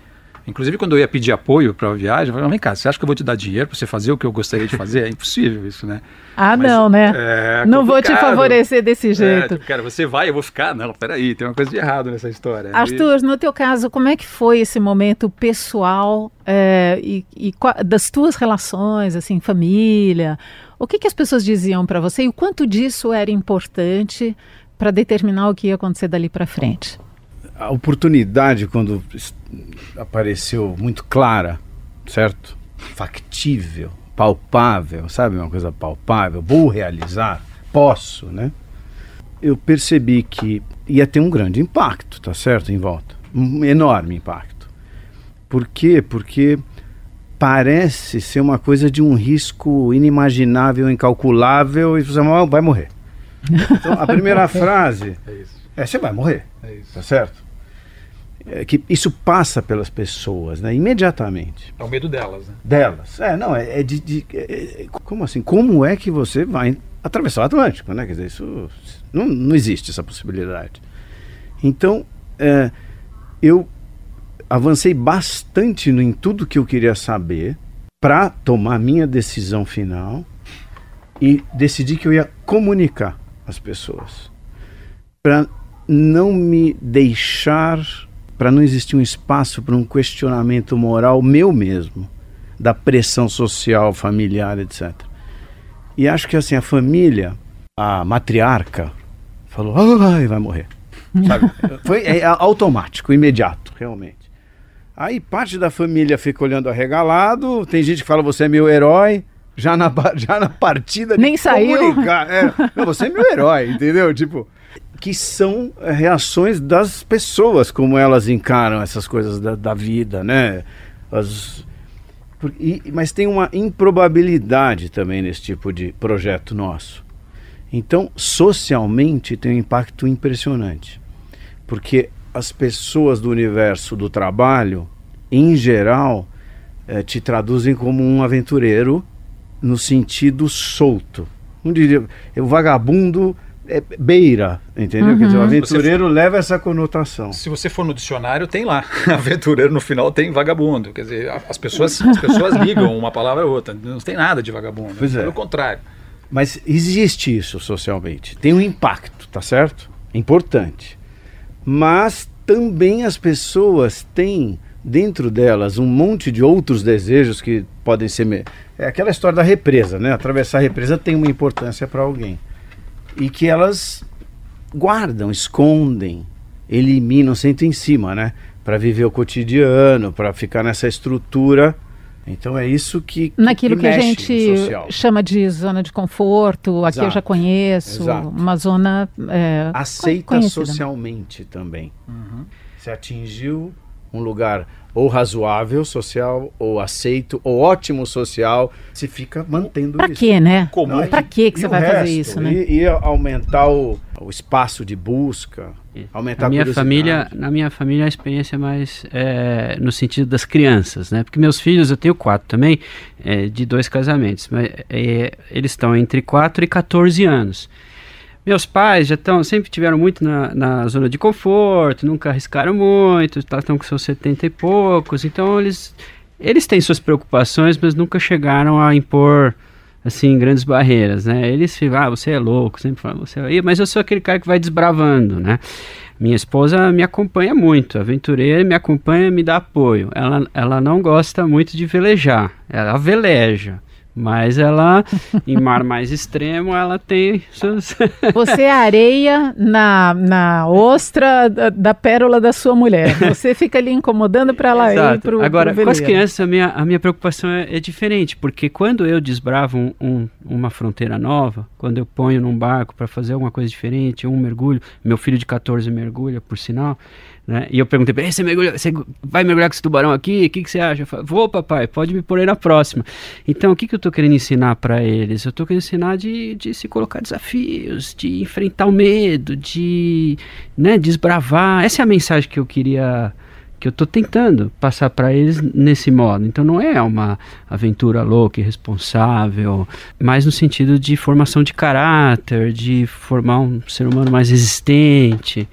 Inclusive, quando eu ia pedir apoio para a viagem, eu falava, vem cá, você acha que eu vou te dar dinheiro para você fazer o que eu gostaria de fazer? É impossível isso, né? Ah, Mas, não, né? é não vou te favorecer desse É, jeito. tipo, cara, você vai, eu vou ficar. Não, peraí, tem uma coisa de errado nessa história. Arthur, no teu caso, como é que foi esse momento pessoal é, e, e das tuas relações, assim, família? O que, que as pessoas diziam para você e o quanto disso era importante para determinar o que ia acontecer dali para frente? A oportunidade, quando apareceu muito clara, certo? Factível, palpável, sabe? Uma coisa palpável, vou realizar, posso, né? Eu percebi que ia ter um grande impacto, tá certo? Em volta. Um enorme impacto. Por quê? Porque parece ser uma coisa de um risco inimaginável, incalculável, e você "Ah, vai morrer. Então, a primeira frase *laughs* É isso, é: você vai morrer. é isso. Tá certo? É que isso passa pelas pessoas, né? Imediatamente. É o medo delas, né? Delas. É, não, é, é de. de- é- é- como assim? Como é que você vai atravessar o Atlântico, né? Quer dizer, isso. Não, não existe essa possibilidade. Então, é, eu avancei bastante em tudo que eu queria saber para tomar minha decisão final e decidi que eu ia comunicar às pessoas para não me deixar, para não existir um espaço para um questionamento moral meu mesmo, da pressão social, familiar, etc. E acho que assim a família, a matriarca, falou, ai, vai morrer. *laughs* Sabe? Foi é, automático, imediato, realmente. Aí parte da família fica olhando arregalado, tem gente que fala, você é meu herói, já na, *laughs* já na partida Nem saiu. É, não, você é meu herói, entendeu? Tipo, que são reações das pessoas, como elas encaram essas coisas da, da vida, né? As, e- mas tem uma improbabilidade também nesse tipo de projeto nosso. Então, socialmente, tem um impacto impressionante. Porque as pessoas do universo do trabalho, em geral, eh, te traduzem como um aventureiro no sentido solto. Não diria, o vagabundo é beira, entendeu? Quer dizer, o Uhum. aventureiro leva essa conotação. Se você for no dicionário, tem lá. *laughs* Aventureiro no final tem vagabundo. Quer dizer, as pessoas, as pessoas ligam uma palavra a outra. Não tem nada de vagabundo. Pois é. Pelo contrário. Mas existe isso socialmente. Tem um impacto, tá certo? Importante. Mas também as pessoas têm dentro delas um monte de outros desejos que podem ser. me- É aquela história da represa, né? Atravessar a represa tem uma importância para alguém. E que elas guardam, escondem, elimina, senta em cima, né? Para viver o cotidiano, para ficar nessa estrutura. Então é isso que. que Naquilo que, a mexe gente chama de zona de conforto, aqui eu já conheço, Exato. uma zona. é, Aceita conhecida. socialmente também. Uhum. Você atingiu um lugar ou razoável social, ou aceito, ou ótimo social, você fica mantendo Pra isso. quê, né? Comum. Não, Pra e- que que e você vai fazer resto? isso, né? E, e aumentar o, o espaço de busca, aumentar Na a minha família, na minha família a experiência é mais é, no sentido das crianças, né? Porque meus filhos, eu tenho quatro também, é, de dois casamentos, mas é, eles estão entre 4 e 14 anos. Meus pais já estão, sempre tiveram muito na, na zona de conforto, nunca arriscaram muito, tá- estão com seus 70 e poucos, então eles, eles têm suas preocupações, mas nunca chegaram a impor assim grandes barreiras, né? Eles ficam, ah, você é louco, sempre falam, você é... mas eu sou aquele cara que vai desbravando, né? Minha esposa me acompanha muito, aventureira, me acompanha, me dá apoio. Ela, ela não gosta muito de velejar, ela veleja. Mas ela, em mar mais extremo, ela tem seus. *laughs* Você é areia na, na ostra da, da pérola da sua mulher. Você fica ali incomodando para ela ir Exato. pro Agora, pro com as crianças, a minha, a minha preocupação é, é diferente, porque quando eu desbravo um- um- uma fronteira nova, quando eu ponho num barco para fazer alguma coisa diferente, um mergulho, meu filho de 14 mergulha, por sinal, né? E eu perguntei pra ele, você, mergulha, você vai mergulhar com esse tubarão aqui? O que, que você acha? Eu falo, Vou, papai, pode me pôr aí na próxima. Então, o que, que eu tô querendo ensinar para eles? Eu tô querendo ensinar de, de se colocar desafios, de enfrentar o medo, de né, desbravar. Essa é a mensagem que eu queria que eu estou tentando passar para eles nesse modo. Então não é uma aventura louca, irresponsável, mas no sentido de formação de caráter, de formar um ser humano mais resistente.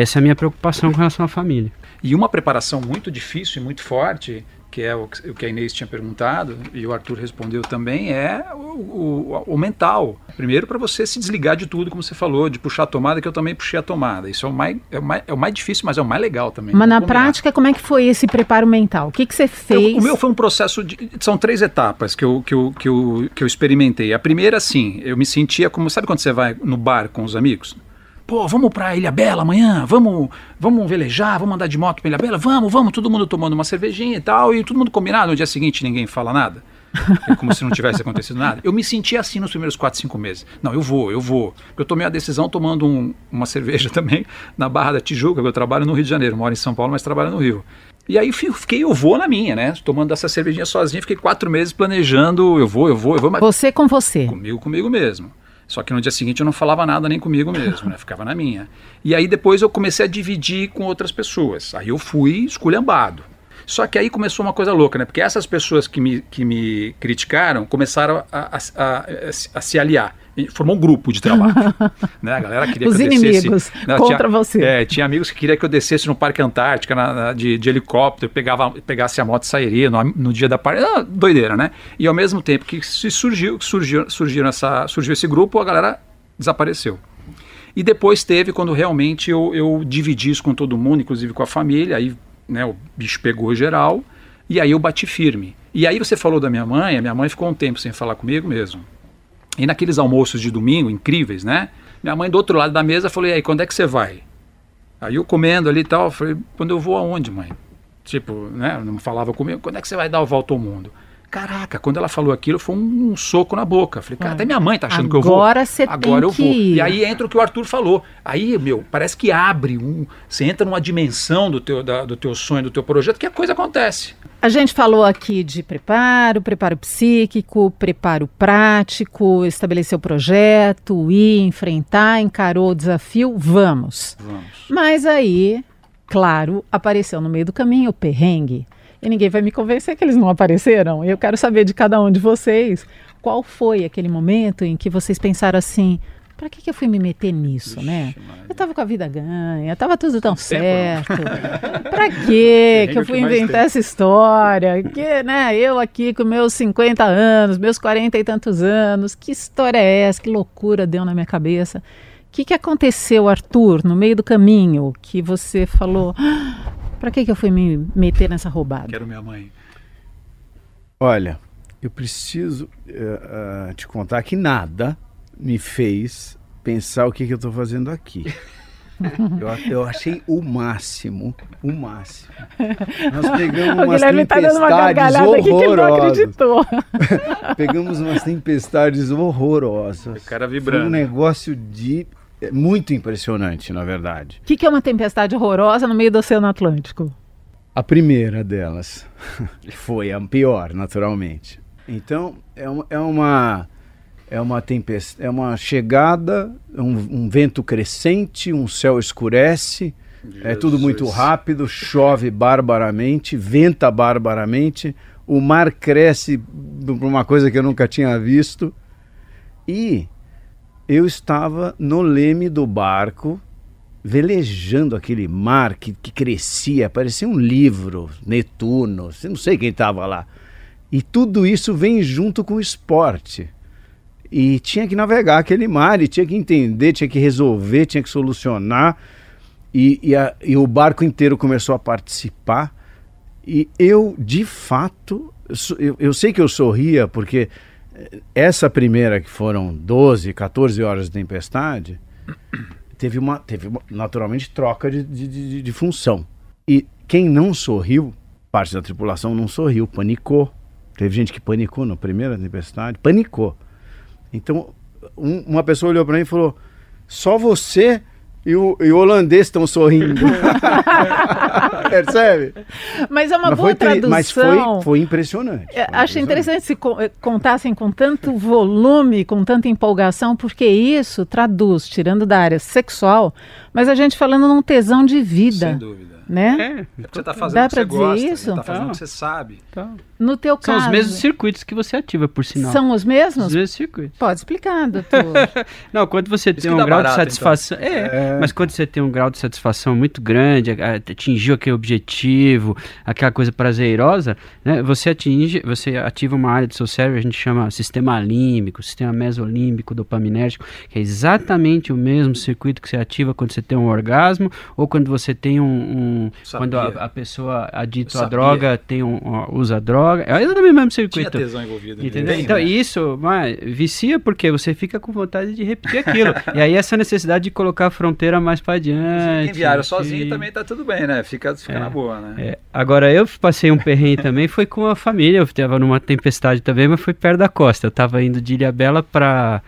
Essa é a minha preocupação com relação à família. E uma preparação muito difícil e muito forte, que é o que a Inês tinha perguntado, e o Arthur respondeu também, é o, o- o mental. Primeiro, para você se desligar de tudo, como você falou, de puxar a tomada, que eu também puxei a tomada. Isso é o mais, é o mais, é o mais difícil, mas é o mais legal também. Mas na Vamos combinar. prática, como é que foi esse preparo mental? O que, que você Eu- fez? o meu foi um processo de. São três etapas que eu, que, eu, que, eu, que eu experimentei. A primeira, assim, eu me sentia como. Sabe quando você vai no bar com os amigos? Pô, vamos pra Ilha Bela amanhã, vamos, vamos velejar, vamos andar de moto pra Ilha Bela, vamos, vamos, todo mundo tomando uma cervejinha e tal, e todo mundo combinado. No dia seguinte ninguém fala nada. É como se não tivesse acontecido nada. Eu me sentia assim nos primeiros 4, 5 meses. Não, eu vou, eu vou. Eu tomei a decisão tomando um- uma cerveja *laughs* também na Barra da Tijuca, que eu trabalho no Rio de Janeiro. Moro em São Paulo, mas trabalho no Rio. E aí fi- fiquei, eu vou na minha, né? Tomando essa cervejinha sozinho. Fiquei quatro meses planejando, eu vou, eu vou, eu vou. Mas Você com você. comigo, comigo mesmo. Só que no dia seguinte eu não falava nada nem comigo mesmo, né? Ficava na minha. E aí depois eu comecei a dividir com outras pessoas. Aí eu fui esculhambado. Só que aí começou uma coisa louca, né? Porque essas pessoas que me, que me criticaram começaram a, a- a- a se aliar. Formou um grupo de trabalho. *laughs* né? A galera queria Os que eu descesse. inimigos Não, contra tinha- você. É, tinha amigos que queriam que eu descesse no Parque Antártica na- na- de, de helicóptero, pegava, pegasse a moto e sairia no, no dia da parte. Ah, doideira, né? E ao mesmo tempo que se surgiu, surgiu, surgiu, essa, surgiu esse grupo, a galera desapareceu. E depois teve quando realmente eu, eu dividi isso com todo mundo, inclusive com a família, aí né, o bicho pegou geral, e aí eu bati firme. E aí você falou da minha mãe, a minha mãe ficou um tempo sem falar comigo mesmo. E naqueles almoços de domingo, incríveis, né? Minha mãe do outro lado da mesa falou, e aí, quando é que você vai? Aí eu comendo ali e tal, falei, quando eu vou aonde, mãe? Tipo, né, não falava comigo, quando é que você vai dar a volta ao mundo? Caraca, quando ela falou aquilo, foi um, um soco na boca. Falei, cara, até minha mãe tá achando que eu vou. Agora você tem Agora eu que vou. ir. E aí entra o que o Arthur falou. Aí, meu, parece que abre um. Você entra numa dimensão do teu, da- do teu sonho, do teu projeto, que a coisa acontece. A gente falou aqui de preparo, preparo psíquico, preparo prático, estabeleceu o projeto, ir, enfrentar, encarou o desafio, vamos. Vamos. Mas aí, claro, apareceu no meio do caminho o perrengue. E ninguém vai me convencer que eles não apareceram. Eu quero saber de cada um de vocês qual foi aquele momento em que vocês pensaram assim: para que, que eu fui me meter nisso, né? Eu tava com a vida ganha, tava tudo tão certo. *laughs* Pra quê que eu que fui mais inventar tem. essa história? Que, né, eu aqui com meus 50 anos, meus 40 e tantos anos, que história é essa? Que loucura deu na minha cabeça. O que, que aconteceu, Arthur, no meio do caminho, que você falou, "Ah, pra que, que eu fui me meter nessa roubada? Quero minha mãe. Olha, eu preciso ah, te contar que nada me fez pensar o que, que eu estou fazendo aqui. *laughs* Eu, eu achei o máximo, o máximo. Nós *laughs* pegamos O umas Guilherme tá dando uma tempestades gargalhada aqui que ele não horrorosas. acreditou. *laughs* Pegamos umas tempestades horrorosas. O cara Foi um vibrando. negócio de é, muito impressionante, na verdade. O que, que é uma tempestade horrorosa no meio do Oceano Atlântico? A primeira delas *laughs* foi a pior, naturalmente. Então, é uma, é uma, é uma tempestade, é uma chegada, um, um vento crescente, um céu escurece, é tudo muito Jesus. rápido, chove barbaramente, venta barbaramente, o mar cresce por uma coisa que eu nunca tinha visto. E eu estava no leme do barco, velejando aquele mar que, que crescia, parecia um livro, Netuno, não sei quem estava lá. E tudo isso vem junto com o esporte. E tinha que navegar aquele mar, e tinha que entender, tinha que resolver, tinha que solucionar. E, e, a- e o barco inteiro começou a participar. E eu, de fato, eu, eu sei que eu sorria, porque essa primeira, que foram 12, 14 horas de tempestade, teve uma, teve uma, naturalmente troca de, de, de, de função. E quem não sorriu, parte da tripulação não sorriu, panicou. Teve gente que panicou na primeira tempestade, panicou. Então, um- uma pessoa olhou para mim e falou: só você e o, e o holandês estão sorrindo. *laughs* *laughs* Percebe? Mas é uma mas, boa foi, tradução. mas foi, foi impressionante. Foi Achei impressionante. interessante se eh, contassem com tanto volume, com tanta empolgação, porque isso traduz, tirando da área sexual, mas a gente falando num tesão de vida, Sem dúvida. Né? É, É você tá fazendo Dá o que você pra dizer gosta, isso? Né? Tá fazendo Tá. o que você sabe. então, No teu são caso, os mesmos circuitos que você ativa, por sinal. são os mesmos? os mesmos circuitos. Pode explicar, doutor. *laughs* Não, quando você Isso tem um grau barato, de satisfação. É, mas quando você tem um grau de satisfação muito grande, atingiu aquele objetivo, aquela coisa prazerosa, né? Você atinge, você ativa uma área do seu cérebro, a gente chama sistema límbico, sistema mesolímbico, dopaminérgico, que é exatamente o mesmo circuito que você ativa quando você tem um orgasmo ou quando você tem um. um- Sabia. quando a, a pessoa à sabia. droga tem um, usa droga. É exatamente o mesmo Tinha circuito. tesão envolvido. ali. Entendeu? Tem, Então, né? isso mas, vicia porque você fica com vontade de repetir aquilo. *laughs* e aí, essa necessidade de colocar a fronteira mais para adiante. Quem viaja sozinho também tá tudo bem, né? Fica, fica É. na boa, né? É, agora, eu passei um perrengue também, foi com a família. Eu estava numa tempestade também, mas foi perto da costa. Eu estava indo de Ilhabela para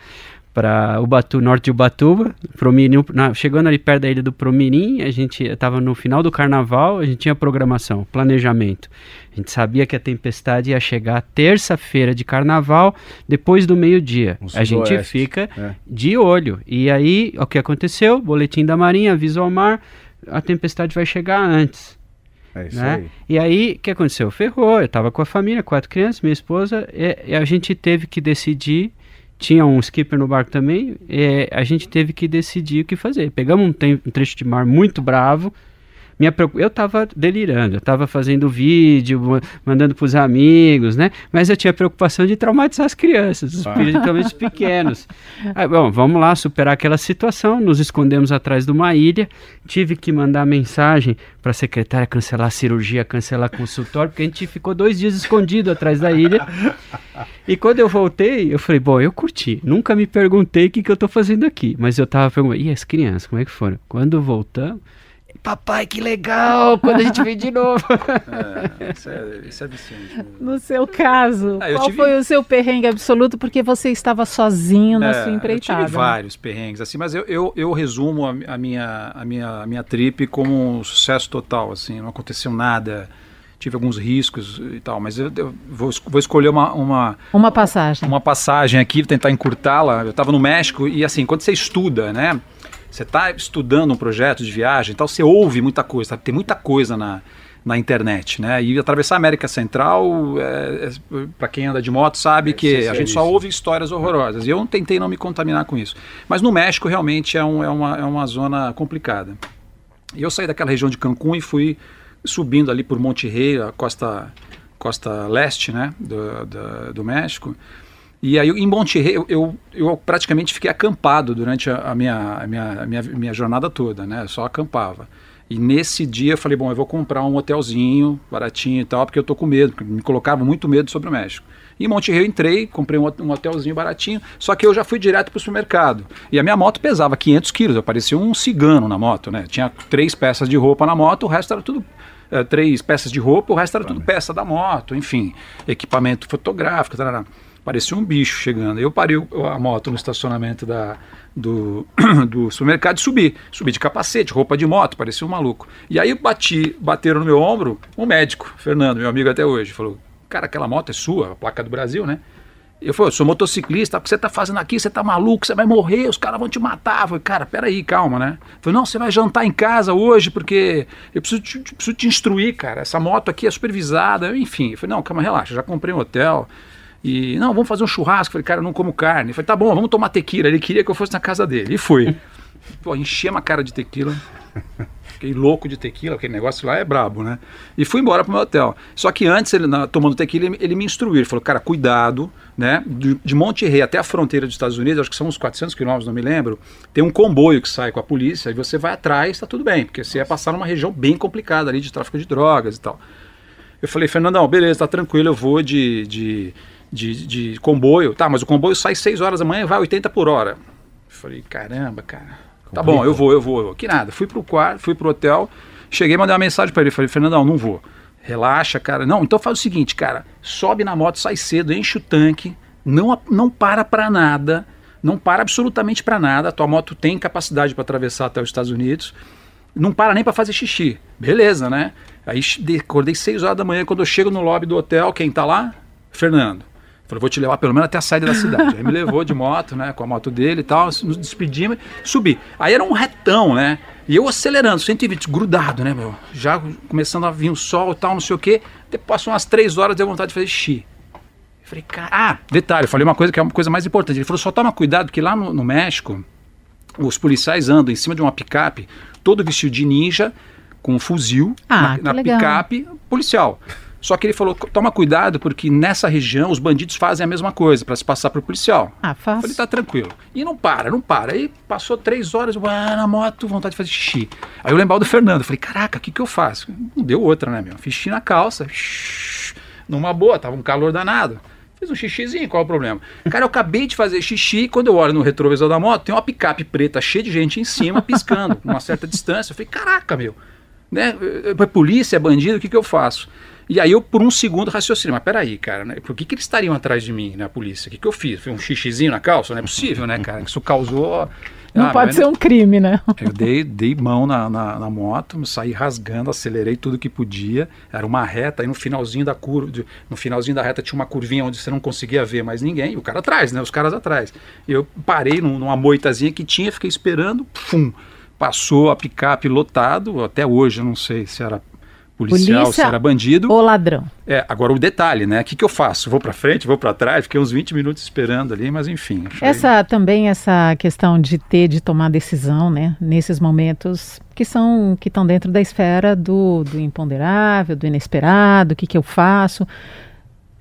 para Ubatu, norte de Ubatuba, Promirim, na- chegando ali perto da ilha do Promirim, a gente estava no final do carnaval, a gente tinha programação, planejamento. A gente sabia que a tempestade ia chegar terça-feira de carnaval, depois do meio-dia. A gente fica é. de olho. E aí, o que aconteceu? Boletim da Marinha, aviso ao mar, a tempestade vai chegar antes. É isso né? aí. E aí, o que aconteceu? Ferrou, eu tava com a família, quatro crianças, minha esposa, e, e a gente teve que decidir. Tinha um skipper no barco também, e a gente teve que decidir o que fazer. Pegamos um, um trecho de mar muito bravo. Minha, eu tava delirando, eu tava fazendo vídeo, ma- mandando pros amigos, né? Mas eu tinha preocupação de traumatizar as crianças, os Ah. principalmente os pequenos. Aí, bom, vamos lá superar aquela situação. Nos escondemos atrás de uma ilha. Tive que mandar mensagem para a secretária cancelar a cirurgia, cancelar consultório, porque a gente ficou dois dias escondido atrás da ilha. E quando eu voltei, eu falei, bom, eu curti. Nunca me perguntei o que, que eu tô fazendo aqui. Mas eu tava perguntando, e as crianças, como é que foram? Quando voltamos, papai, que legal! Quando a gente veio de novo. *laughs* É, isso é, isso é viciante. No seu caso, Ah, eu qual tive- foi o seu perrengue absoluto porque você estava sozinho na É, sua Eu empreitada? tive vários perrengues, assim, mas eu, eu, eu resumo a, a minha, a, minha, a minha trip como um sucesso total, assim, não aconteceu nada, tive alguns riscos e tal, mas eu, eu vou, vou escolher uma, uma, Uma passagem. uma passagem aqui, tentar encurtá-la. Eu estava no México e assim, quando você estuda, né? Você está estudando um projeto de viagem, então você ouve muita coisa, tem muita coisa na, na internet, né? E atravessar a América Central, é, para quem anda de moto sabe que a gente só ouve histórias horrorosas. E eu tentei não me contaminar com isso. Mas no México realmente é, um, é, uma, é uma zona complicada. E eu saí daquela região de Cancún e fui subindo ali por Monte Rey, a costa, costa leste né, do, do, do México. E aí em Monte Rey eu, eu, eu praticamente fiquei acampado durante a, a minha, a minha, a minha, minha jornada toda, né? Eu só acampava. E nesse dia eu falei, bom, eu vou comprar um hotelzinho baratinho e tal, porque eu tô com medo, porque me colocava muito medo sobre o México. E em Monte Rio eu entrei, comprei um, hotelzinho baratinho, só que eu já fui direto para o supermercado. E a minha moto pesava 500 quilos, eu parecia um cigano na moto, né? Tinha três peças de roupa na moto, o resto era tudo é, três peças de roupa, o resto era tudo peça da moto, enfim, equipamento fotográfico, tarará. Parecia um bicho chegando. Eu parei a moto no estacionamento da, do, *clears throat* do supermercado e subi. Subi de capacete, roupa de moto, parecia um maluco. E aí bati, bateram no meu ombro um médico, Fernando, meu amigo até hoje, falou: Cara, aquela moto é sua, a placa do Brasil, né? Eu falei, eu sou motociclista, o que você tá fazendo aqui? Você tá maluco, você vai morrer, os caras vão te matar. Eu falei, cara, peraí, calma, né? Eu falei, não, você vai jantar em casa hoje, porque eu preciso te, preciso te instruir, cara. Essa moto aqui é supervisada, enfim. Eu falei, não, calma, relaxa, já comprei um hotel. E, não, vamos fazer um churrasco. Eu falei, cara, eu não como carne. Eu falei, tá bom, vamos tomar tequila. Ele queria que eu fosse na casa dele. E fui. *laughs* Pô, enchi uma cara de tequila. Fiquei louco de tequila, aquele negócio lá é brabo, né? E fui embora pro meu hotel. Só que antes, ele, na, tomando tequila, ele, ele, me instruiu. Ele falou, cara, cuidado, né? De, de Monterrey até a fronteira dos Estados Unidos, acho que são uns 400 quilômetros, não me lembro, tem um comboio que sai com a polícia, e você vai atrás, tá tudo bem, porque você ia passar numa região bem complicada ali de tráfico de drogas e tal. Eu falei, Fernandão, beleza, tá tranquilo, eu vou de, de, de, de comboio. Tá, mas o comboio sai 6 horas da manhã e vai 80 por hora. Eu falei, caramba, cara Tá bom, eu vou, eu vou, eu vou. Que nada. Fui pro quarto, fui pro hotel, cheguei, mandei uma mensagem para ele. Falei, Fernandão, não vou. Relaxa, cara. Não, então faz o seguinte, cara. Sobe na moto, sai cedo, enche o tanque, não, não para pra nada, não para absolutamente para nada. A tua moto tem capacidade para atravessar até os Estados Unidos. Não para nem para fazer xixi. Beleza, né? Aí acordei 6 horas da manhã, quando eu chego no lobby do hotel, quem tá lá? Fernando. Falou, vou te levar pelo menos até a saída da cidade. Aí me levou de moto, né? Com a moto dele e tal, nos despedimos, subi. Aí era um retão, né? E eu acelerando, 120, grudado, né, meu? Já começando a vir o sol e tal, não sei o quê. Depois passou umas três horas, deu vontade de fazer xixi. Eu falei, cara. Ah, detalhe, eu falei uma coisa que é uma coisa mais importante. Ele falou, só toma cuidado, porque lá no, no México, os policiais andam em cima de uma picape, todo vestido de ninja, com um fuzil, ah, na, na picape policial. Só que ele falou: toma cuidado, porque nessa região os bandidos fazem a mesma coisa para se passar o policial. Ah, faz. Falei: tá tranquilo. E não para, não para. Aí passou três horas, eu, ah, na moto, vontade de fazer xixi. Aí eu lembrava do Fernando. Falei: caraca, o que, que eu faço? Não deu outra, né, meu? Fiz xixi na calça, shh, numa boa, tava um calor danado. Fiz um xixizinho, qual é o problema? Cara, eu acabei de fazer xixi quando eu olho no retrovisor da moto, tem uma picape preta cheia de gente em cima, piscando, *laughs* numa certa distância. Eu falei, caraca, meu, né? É polícia, é bandido, o que, que eu faço? E aí eu, por um segundo, raciocinei, mas peraí, cara, né? por que, que eles estariam atrás de mim, né, a polícia? O que, que eu fiz? Foi um xixizinho na calça? Não é possível, né, cara? Isso causou... Não ah, pode ser um crime, né? Eu dei, dei mão na, na, na, moto, saí rasgando, acelerei tudo que podia. Era uma reta, aí no finalzinho da curva, no finalzinho da reta tinha uma curvinha onde você não conseguia ver mais ninguém, o cara atrás, né? Os caras atrás. Eu parei num, numa moitazinha que tinha, fiquei esperando, pum, passou a picape lotado, até hoje eu não sei se era policial, Polícia se era bandido. Ou ladrão. É, agora o detalhe, né? O que, que eu faço? Vou para frente, vou para trás, fiquei uns 20 minutos esperando ali, mas enfim. Essa também essa questão de ter de tomar decisão, né? Nesses momentos que são que estão dentro da esfera do, do imponderável, do inesperado, o que, que eu faço.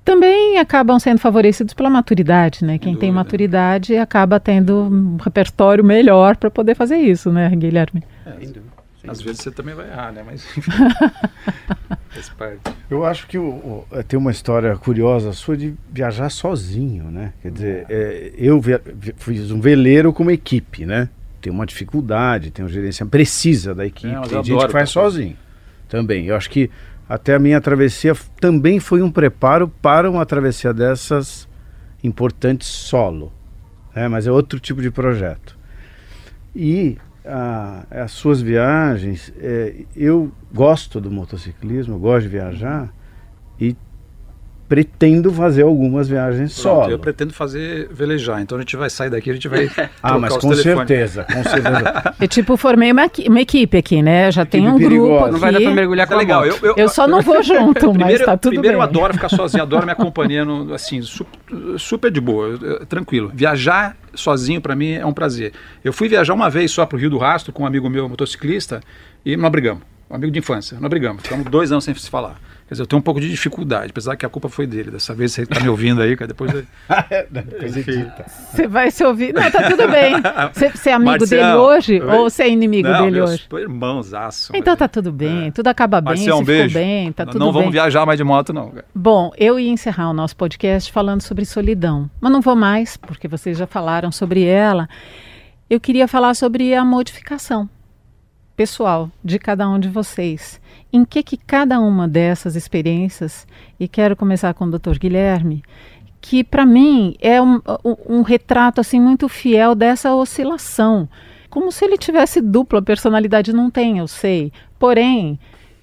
Também acabam sendo favorecidos pela maturidade, né? Quem tem maturidade acaba tendo um repertório melhor para poder fazer isso, né, Guilherme? É, sem dúvida. Às vezes você também vai errar, né? Mas *laughs* faz parte. Eu acho que o, o, é, tem uma história curiosa sua de viajar sozinho, né? Quer dizer, é, eu via, fiz um veleiro com uma equipe, né? Tem uma dificuldade, tem uma gerência precisa da equipe. É, tem gente que faz sozinho também. Eu acho que até a minha travessia também foi um preparo para uma travessia dessas importantes solo. Né? Mas é outro tipo de projeto. E a, as suas viagens, é, eu gosto do motociclismo, gosto de viajar e pretendo fazer algumas viagens Pronto, solo. Eu pretendo fazer velejar, então a gente vai sair daqui, a gente vai. *laughs* ah, mas com certeza, com certeza. *laughs* Eu tipo formei uma, uma equipe aqui, né? Já tem um perigosa. grupo aqui. Não vai dar pra mergulhar com é legal. Eu, eu, eu, só não vou junto, primeiro, mas tá *laughs* tudo primeiro bem. eu adoro ficar sozinho, adoro minha companhia, no, assim, super de boa, tranquilo. Viajar sozinho para mim é um prazer. Eu fui viajar uma vez só pro Rio do Rastro com um amigo meu motociclista e nós brigamos. um amigo de infância. Não brigamos, ficamos dois anos sem se falar. Quer dizer, eu tenho um pouco de dificuldade, apesar que a culpa foi dele. Dessa vez você está me ouvindo aí, cara, depois... Depois *laughs* edita. Você vai se ouvir. Não, tá tudo bem. *laughs* Você, você é amigo Marcião, dele hoje oi? ou você é inimigo Não, dele meus hoje? irmãos, aço. Então tá tudo bem, tudo acaba bem, Marcião, se um beijo. ficou bem, tá não tudo não bem. vamos viajar mais de moto, não. cara. Bom, eu ia encerrar o nosso podcast falando sobre solidão, mas não vou mais, porque vocês já falaram sobre ela. Eu queria falar sobre a modificação pessoal de cada um de vocês. Em que que cada uma dessas experiências, e quero começar com o Dr. Guilherme, que para mim é um, um- um retrato assim muito fiel dessa oscilação, como se ele tivesse dupla personalidade, não tem, eu sei. Porém,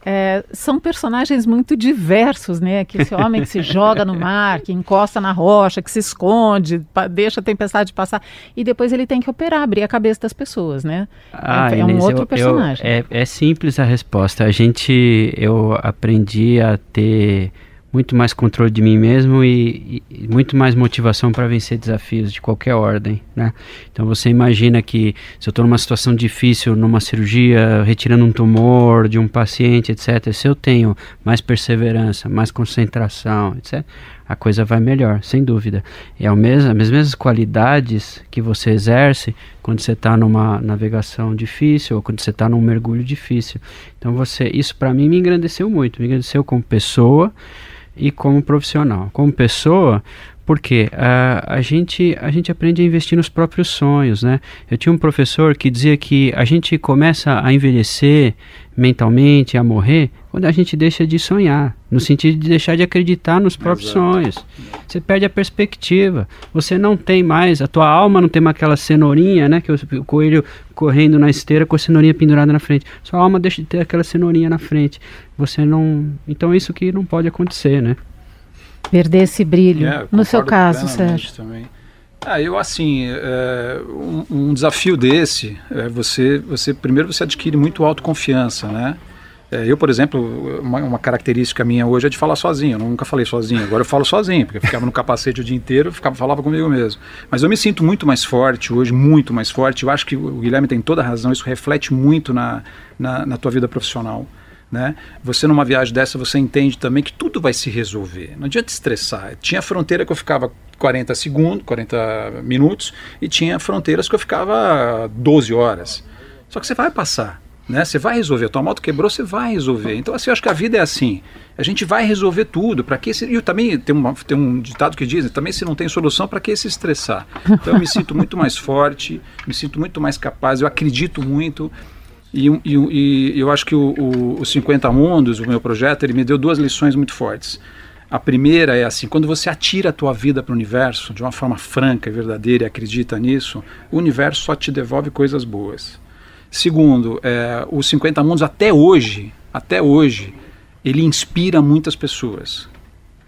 é, são personagens muito diversos, né? Que esse homem que se *laughs* joga no mar, que encosta na rocha, que se esconde, deixa a tempestade passar, e depois ele tem que operar, abrir a cabeça das pessoas, né? É- é um Inês, outro eu- eu- personagem. é, é simples a resposta. A gente, eu aprendi a ter muito mais controle de mim mesmo e, e- muito mais motivação para vencer desafios de qualquer ordem, né? Então você imagina que se eu estou numa situação difícil, numa cirurgia, retirando um tumor de um paciente, etc. Se eu tenho mais perseverança, mais concentração, etc. A coisa vai melhor, sem dúvida. É o mesmo, as mesmas qualidades que você exerce quando você está numa navegação difícil ou quando você está num mergulho difícil. Então você, isso para mim me engrandeceu muito, me engrandeceu como pessoa e como profissional. Como pessoa, porque ah, a, gente, a gente aprende a investir nos próprios sonhos, né? Eu tinha um professor que dizia que a gente começa a envelhecer mentalmente, a morrer, quando a gente deixa de sonhar, no sentido de deixar de acreditar nos próprios Exato. sonhos. Você perde a perspectiva. Você não tem mais, a tua alma não tem mais aquela cenourinha, né? Que o, o coelho correndo na esteira com a cenourinha pendurada na frente. Sua alma deixa de ter aquela cenourinha na frente. Você não. Então isso que não pode acontecer, né? Perder esse brilho. É, no seu caso, Sérgio. Também. Ah, eu assim, é, um, um desafio desse, é você, você primeiro você adquire muito autoconfiança, né? É, eu, por exemplo, uma, uma característica minha hoje é de falar sozinho. Eu nunca falei sozinho. Agora eu falo sozinho, porque eu ficava no capacete o dia inteiro, eu ficava, falava comigo mesmo. Mas eu me sinto muito mais forte hoje, muito mais forte. Eu acho que o Guilherme tem toda a razão. Isso reflete muito na, na, na tua vida profissional. Né? Você numa viagem dessa você entende também que tudo vai se resolver. Não adianta estressar. Tinha fronteira que eu ficava 40 segundos, 40 minutos e tinha fronteiras que eu ficava 12 horas. Só que você vai passar, né? Você vai resolver. A tua moto quebrou, você vai resolver. Então assim, eu acho que a vida é assim. A gente vai resolver tudo. Para que e também tem, uma, tem um ditado que diz, também se não tem solução, para que se estressar? Então eu me sinto muito mais forte, me sinto muito mais capaz, eu acredito muito e, e, e eu acho que o, o, o 50 Mundos, o meu projeto, ele me deu duas lições muito fortes. A primeira é assim, quando você atira a tua vida para o universo de uma forma franca e verdadeira e acredita nisso, o universo só te devolve coisas boas. Segundo, é, os 50 Mundos até hoje, até hoje, ele inspira muitas pessoas.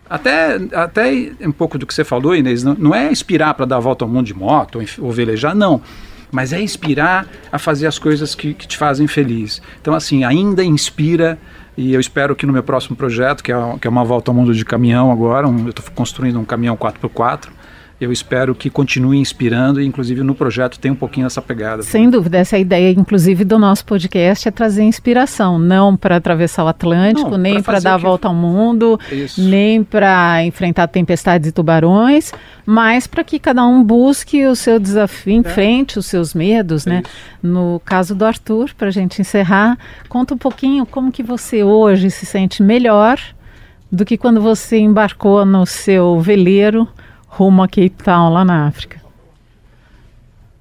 Até, até um pouco do que você falou, Inês, não, não é inspirar para dar a volta ao mundo de moto ou, ou velejar, não mas é inspirar a fazer as coisas que, que te fazem feliz. Então, assim, ainda inspira, e eu espero que no meu próximo projeto, que é, que é uma volta ao mundo de caminhão agora, um, eu estou construindo um caminhão 4x4, eu espero que continue inspirando e, inclusive, no projeto tem um pouquinho essa pegada. Sem dúvida, essa é a ideia, inclusive, do nosso podcast é trazer inspiração, não para atravessar o Atlântico, Não, nem para dar a que- volta ao mundo, Isso. nem para enfrentar tempestades e tubarões, mas para que cada um busque o seu desafio, enfrente os seus medos, É né? isso. No caso do Arthur, para a gente encerrar, conta um pouquinho como que você hoje se sente melhor do que quando você embarcou no seu veleiro rumo a Cape Town, lá na África.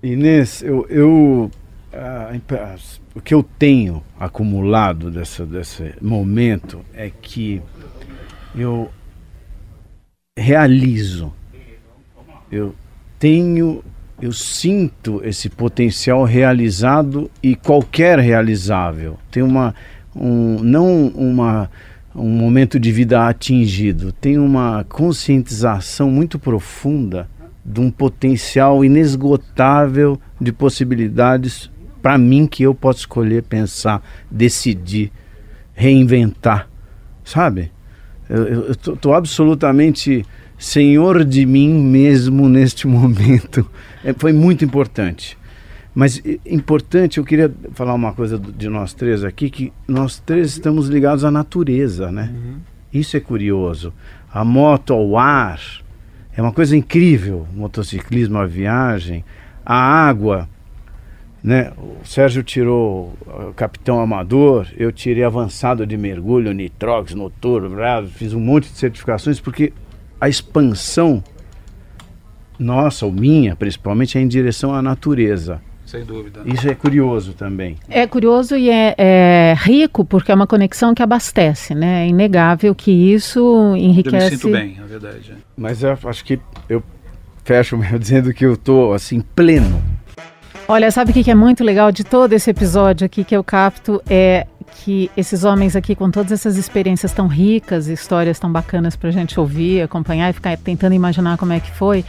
Inês, eu, eu o que eu tenho acumulado dessa, desse momento é que eu realizo, eu tenho, eu sinto esse potencial realizado e qualquer realizável. Tem uma, um, não uma, um momento de vida atingido, tem uma conscientização muito profunda de um potencial inesgotável de possibilidades para mim que eu posso escolher, pensar, decidir, reinventar, sabe? Eu estou absolutamente senhor de mim mesmo neste *laughs* momento. É, foi muito importante. Mas importante, eu queria falar uma coisa de nós três aqui, que nós três estamos ligados à natureza, né? Uhum. Isso é curioso. A moto ao ar é uma coisa incrível, o motociclismo, a viagem, a água, né? O Sérgio tirou o capitão amador, eu tirei avançado de mergulho, nitrox, noturno, fiz um monte de certificações porque a expansão nossa, ou minha principalmente, é em direção à natureza. Sem dúvida. Isso é curioso também. É curioso e é, é, rico porque é uma conexão que abastece, né? É inegável que isso enriquece. Eu me sinto bem, na verdade. Mas eu acho que eu fecho mesmo *laughs* dizendo que eu estou assim pleno. Olha, sabe o que é muito legal de todo esse episódio aqui que eu capto é que esses homens aqui com todas essas experiências tão ricas, histórias tão bacanas para a gente ouvir, acompanhar e ficar tentando imaginar como é que foi,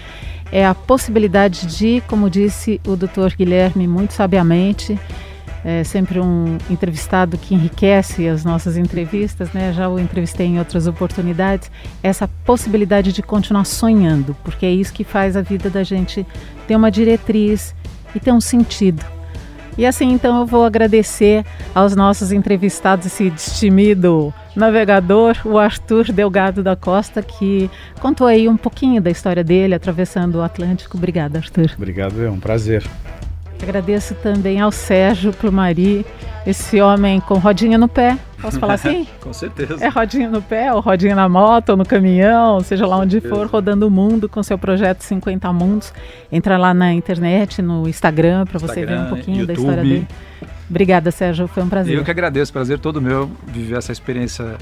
é a possibilidade de, como disse o doutor Guilherme muito sabiamente, é sempre um entrevistado que enriquece as nossas entrevistas, né? Já o entrevistei em outras oportunidades. Essa possibilidade de continuar sonhando, porque é isso que faz a vida da gente ter uma diretriz e ter um sentido. E assim, então, eu vou agradecer aos nossos entrevistados, esse destemido navegador, o Arthur Delgado da Costa, que contou aí um pouquinho da história dele atravessando o Atlântico. Obrigada, Arthur. Obrigado, é um prazer. Agradeço também ao Sérgio Plumari, esse homem com rodinha no pé. Posso falar assim? *laughs* com certeza. É rodinha no pé, ou rodinha na moto, ou no caminhão, seja lá onde for, rodando o mundo com seu projeto 50 Mundos. Entra lá na internet, no Instagram, para você ver um pouquinho YouTube. da história dele. Obrigada, Sérgio, foi um prazer. Eu que agradeço, prazer todo meu viver essa experiência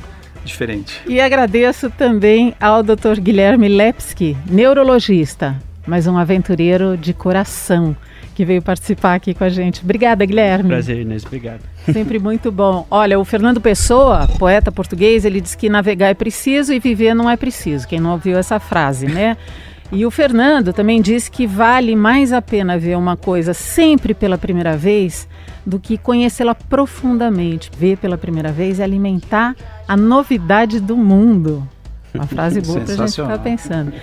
diferente. E agradeço também ao Dr. Guilherme Lepski, neurologista, mas um aventureiro de coração que veio participar aqui com a gente. Obrigada, Guilherme. Prazer, Inês. Obrigado. Sempre muito bom. Olha, o Fernando Pessoa, poeta português, ele diz que navegar é preciso e viver não é preciso. Quem não ouviu essa frase, né? E o Fernando também disse que vale mais a pena ver uma coisa sempre pela primeira vez do que conhecê-la profundamente. Ver pela primeira vez e alimentar a novidade do mundo. Uma *laughs* frase boa para a gente ficar pensando.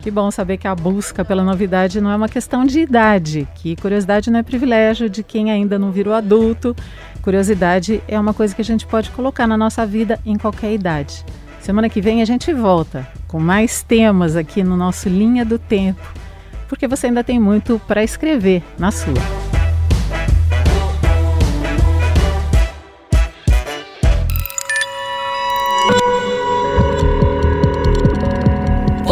Que bom saber que a busca pela novidade não é uma questão de idade, que curiosidade não é privilégio de quem ainda não virou adulto. Curiosidade é uma coisa que a gente pode colocar na nossa vida em qualquer idade. Semana que vem a gente volta com mais temas aqui no nosso Linha do Tempo, porque você ainda tem muito para escrever na sua.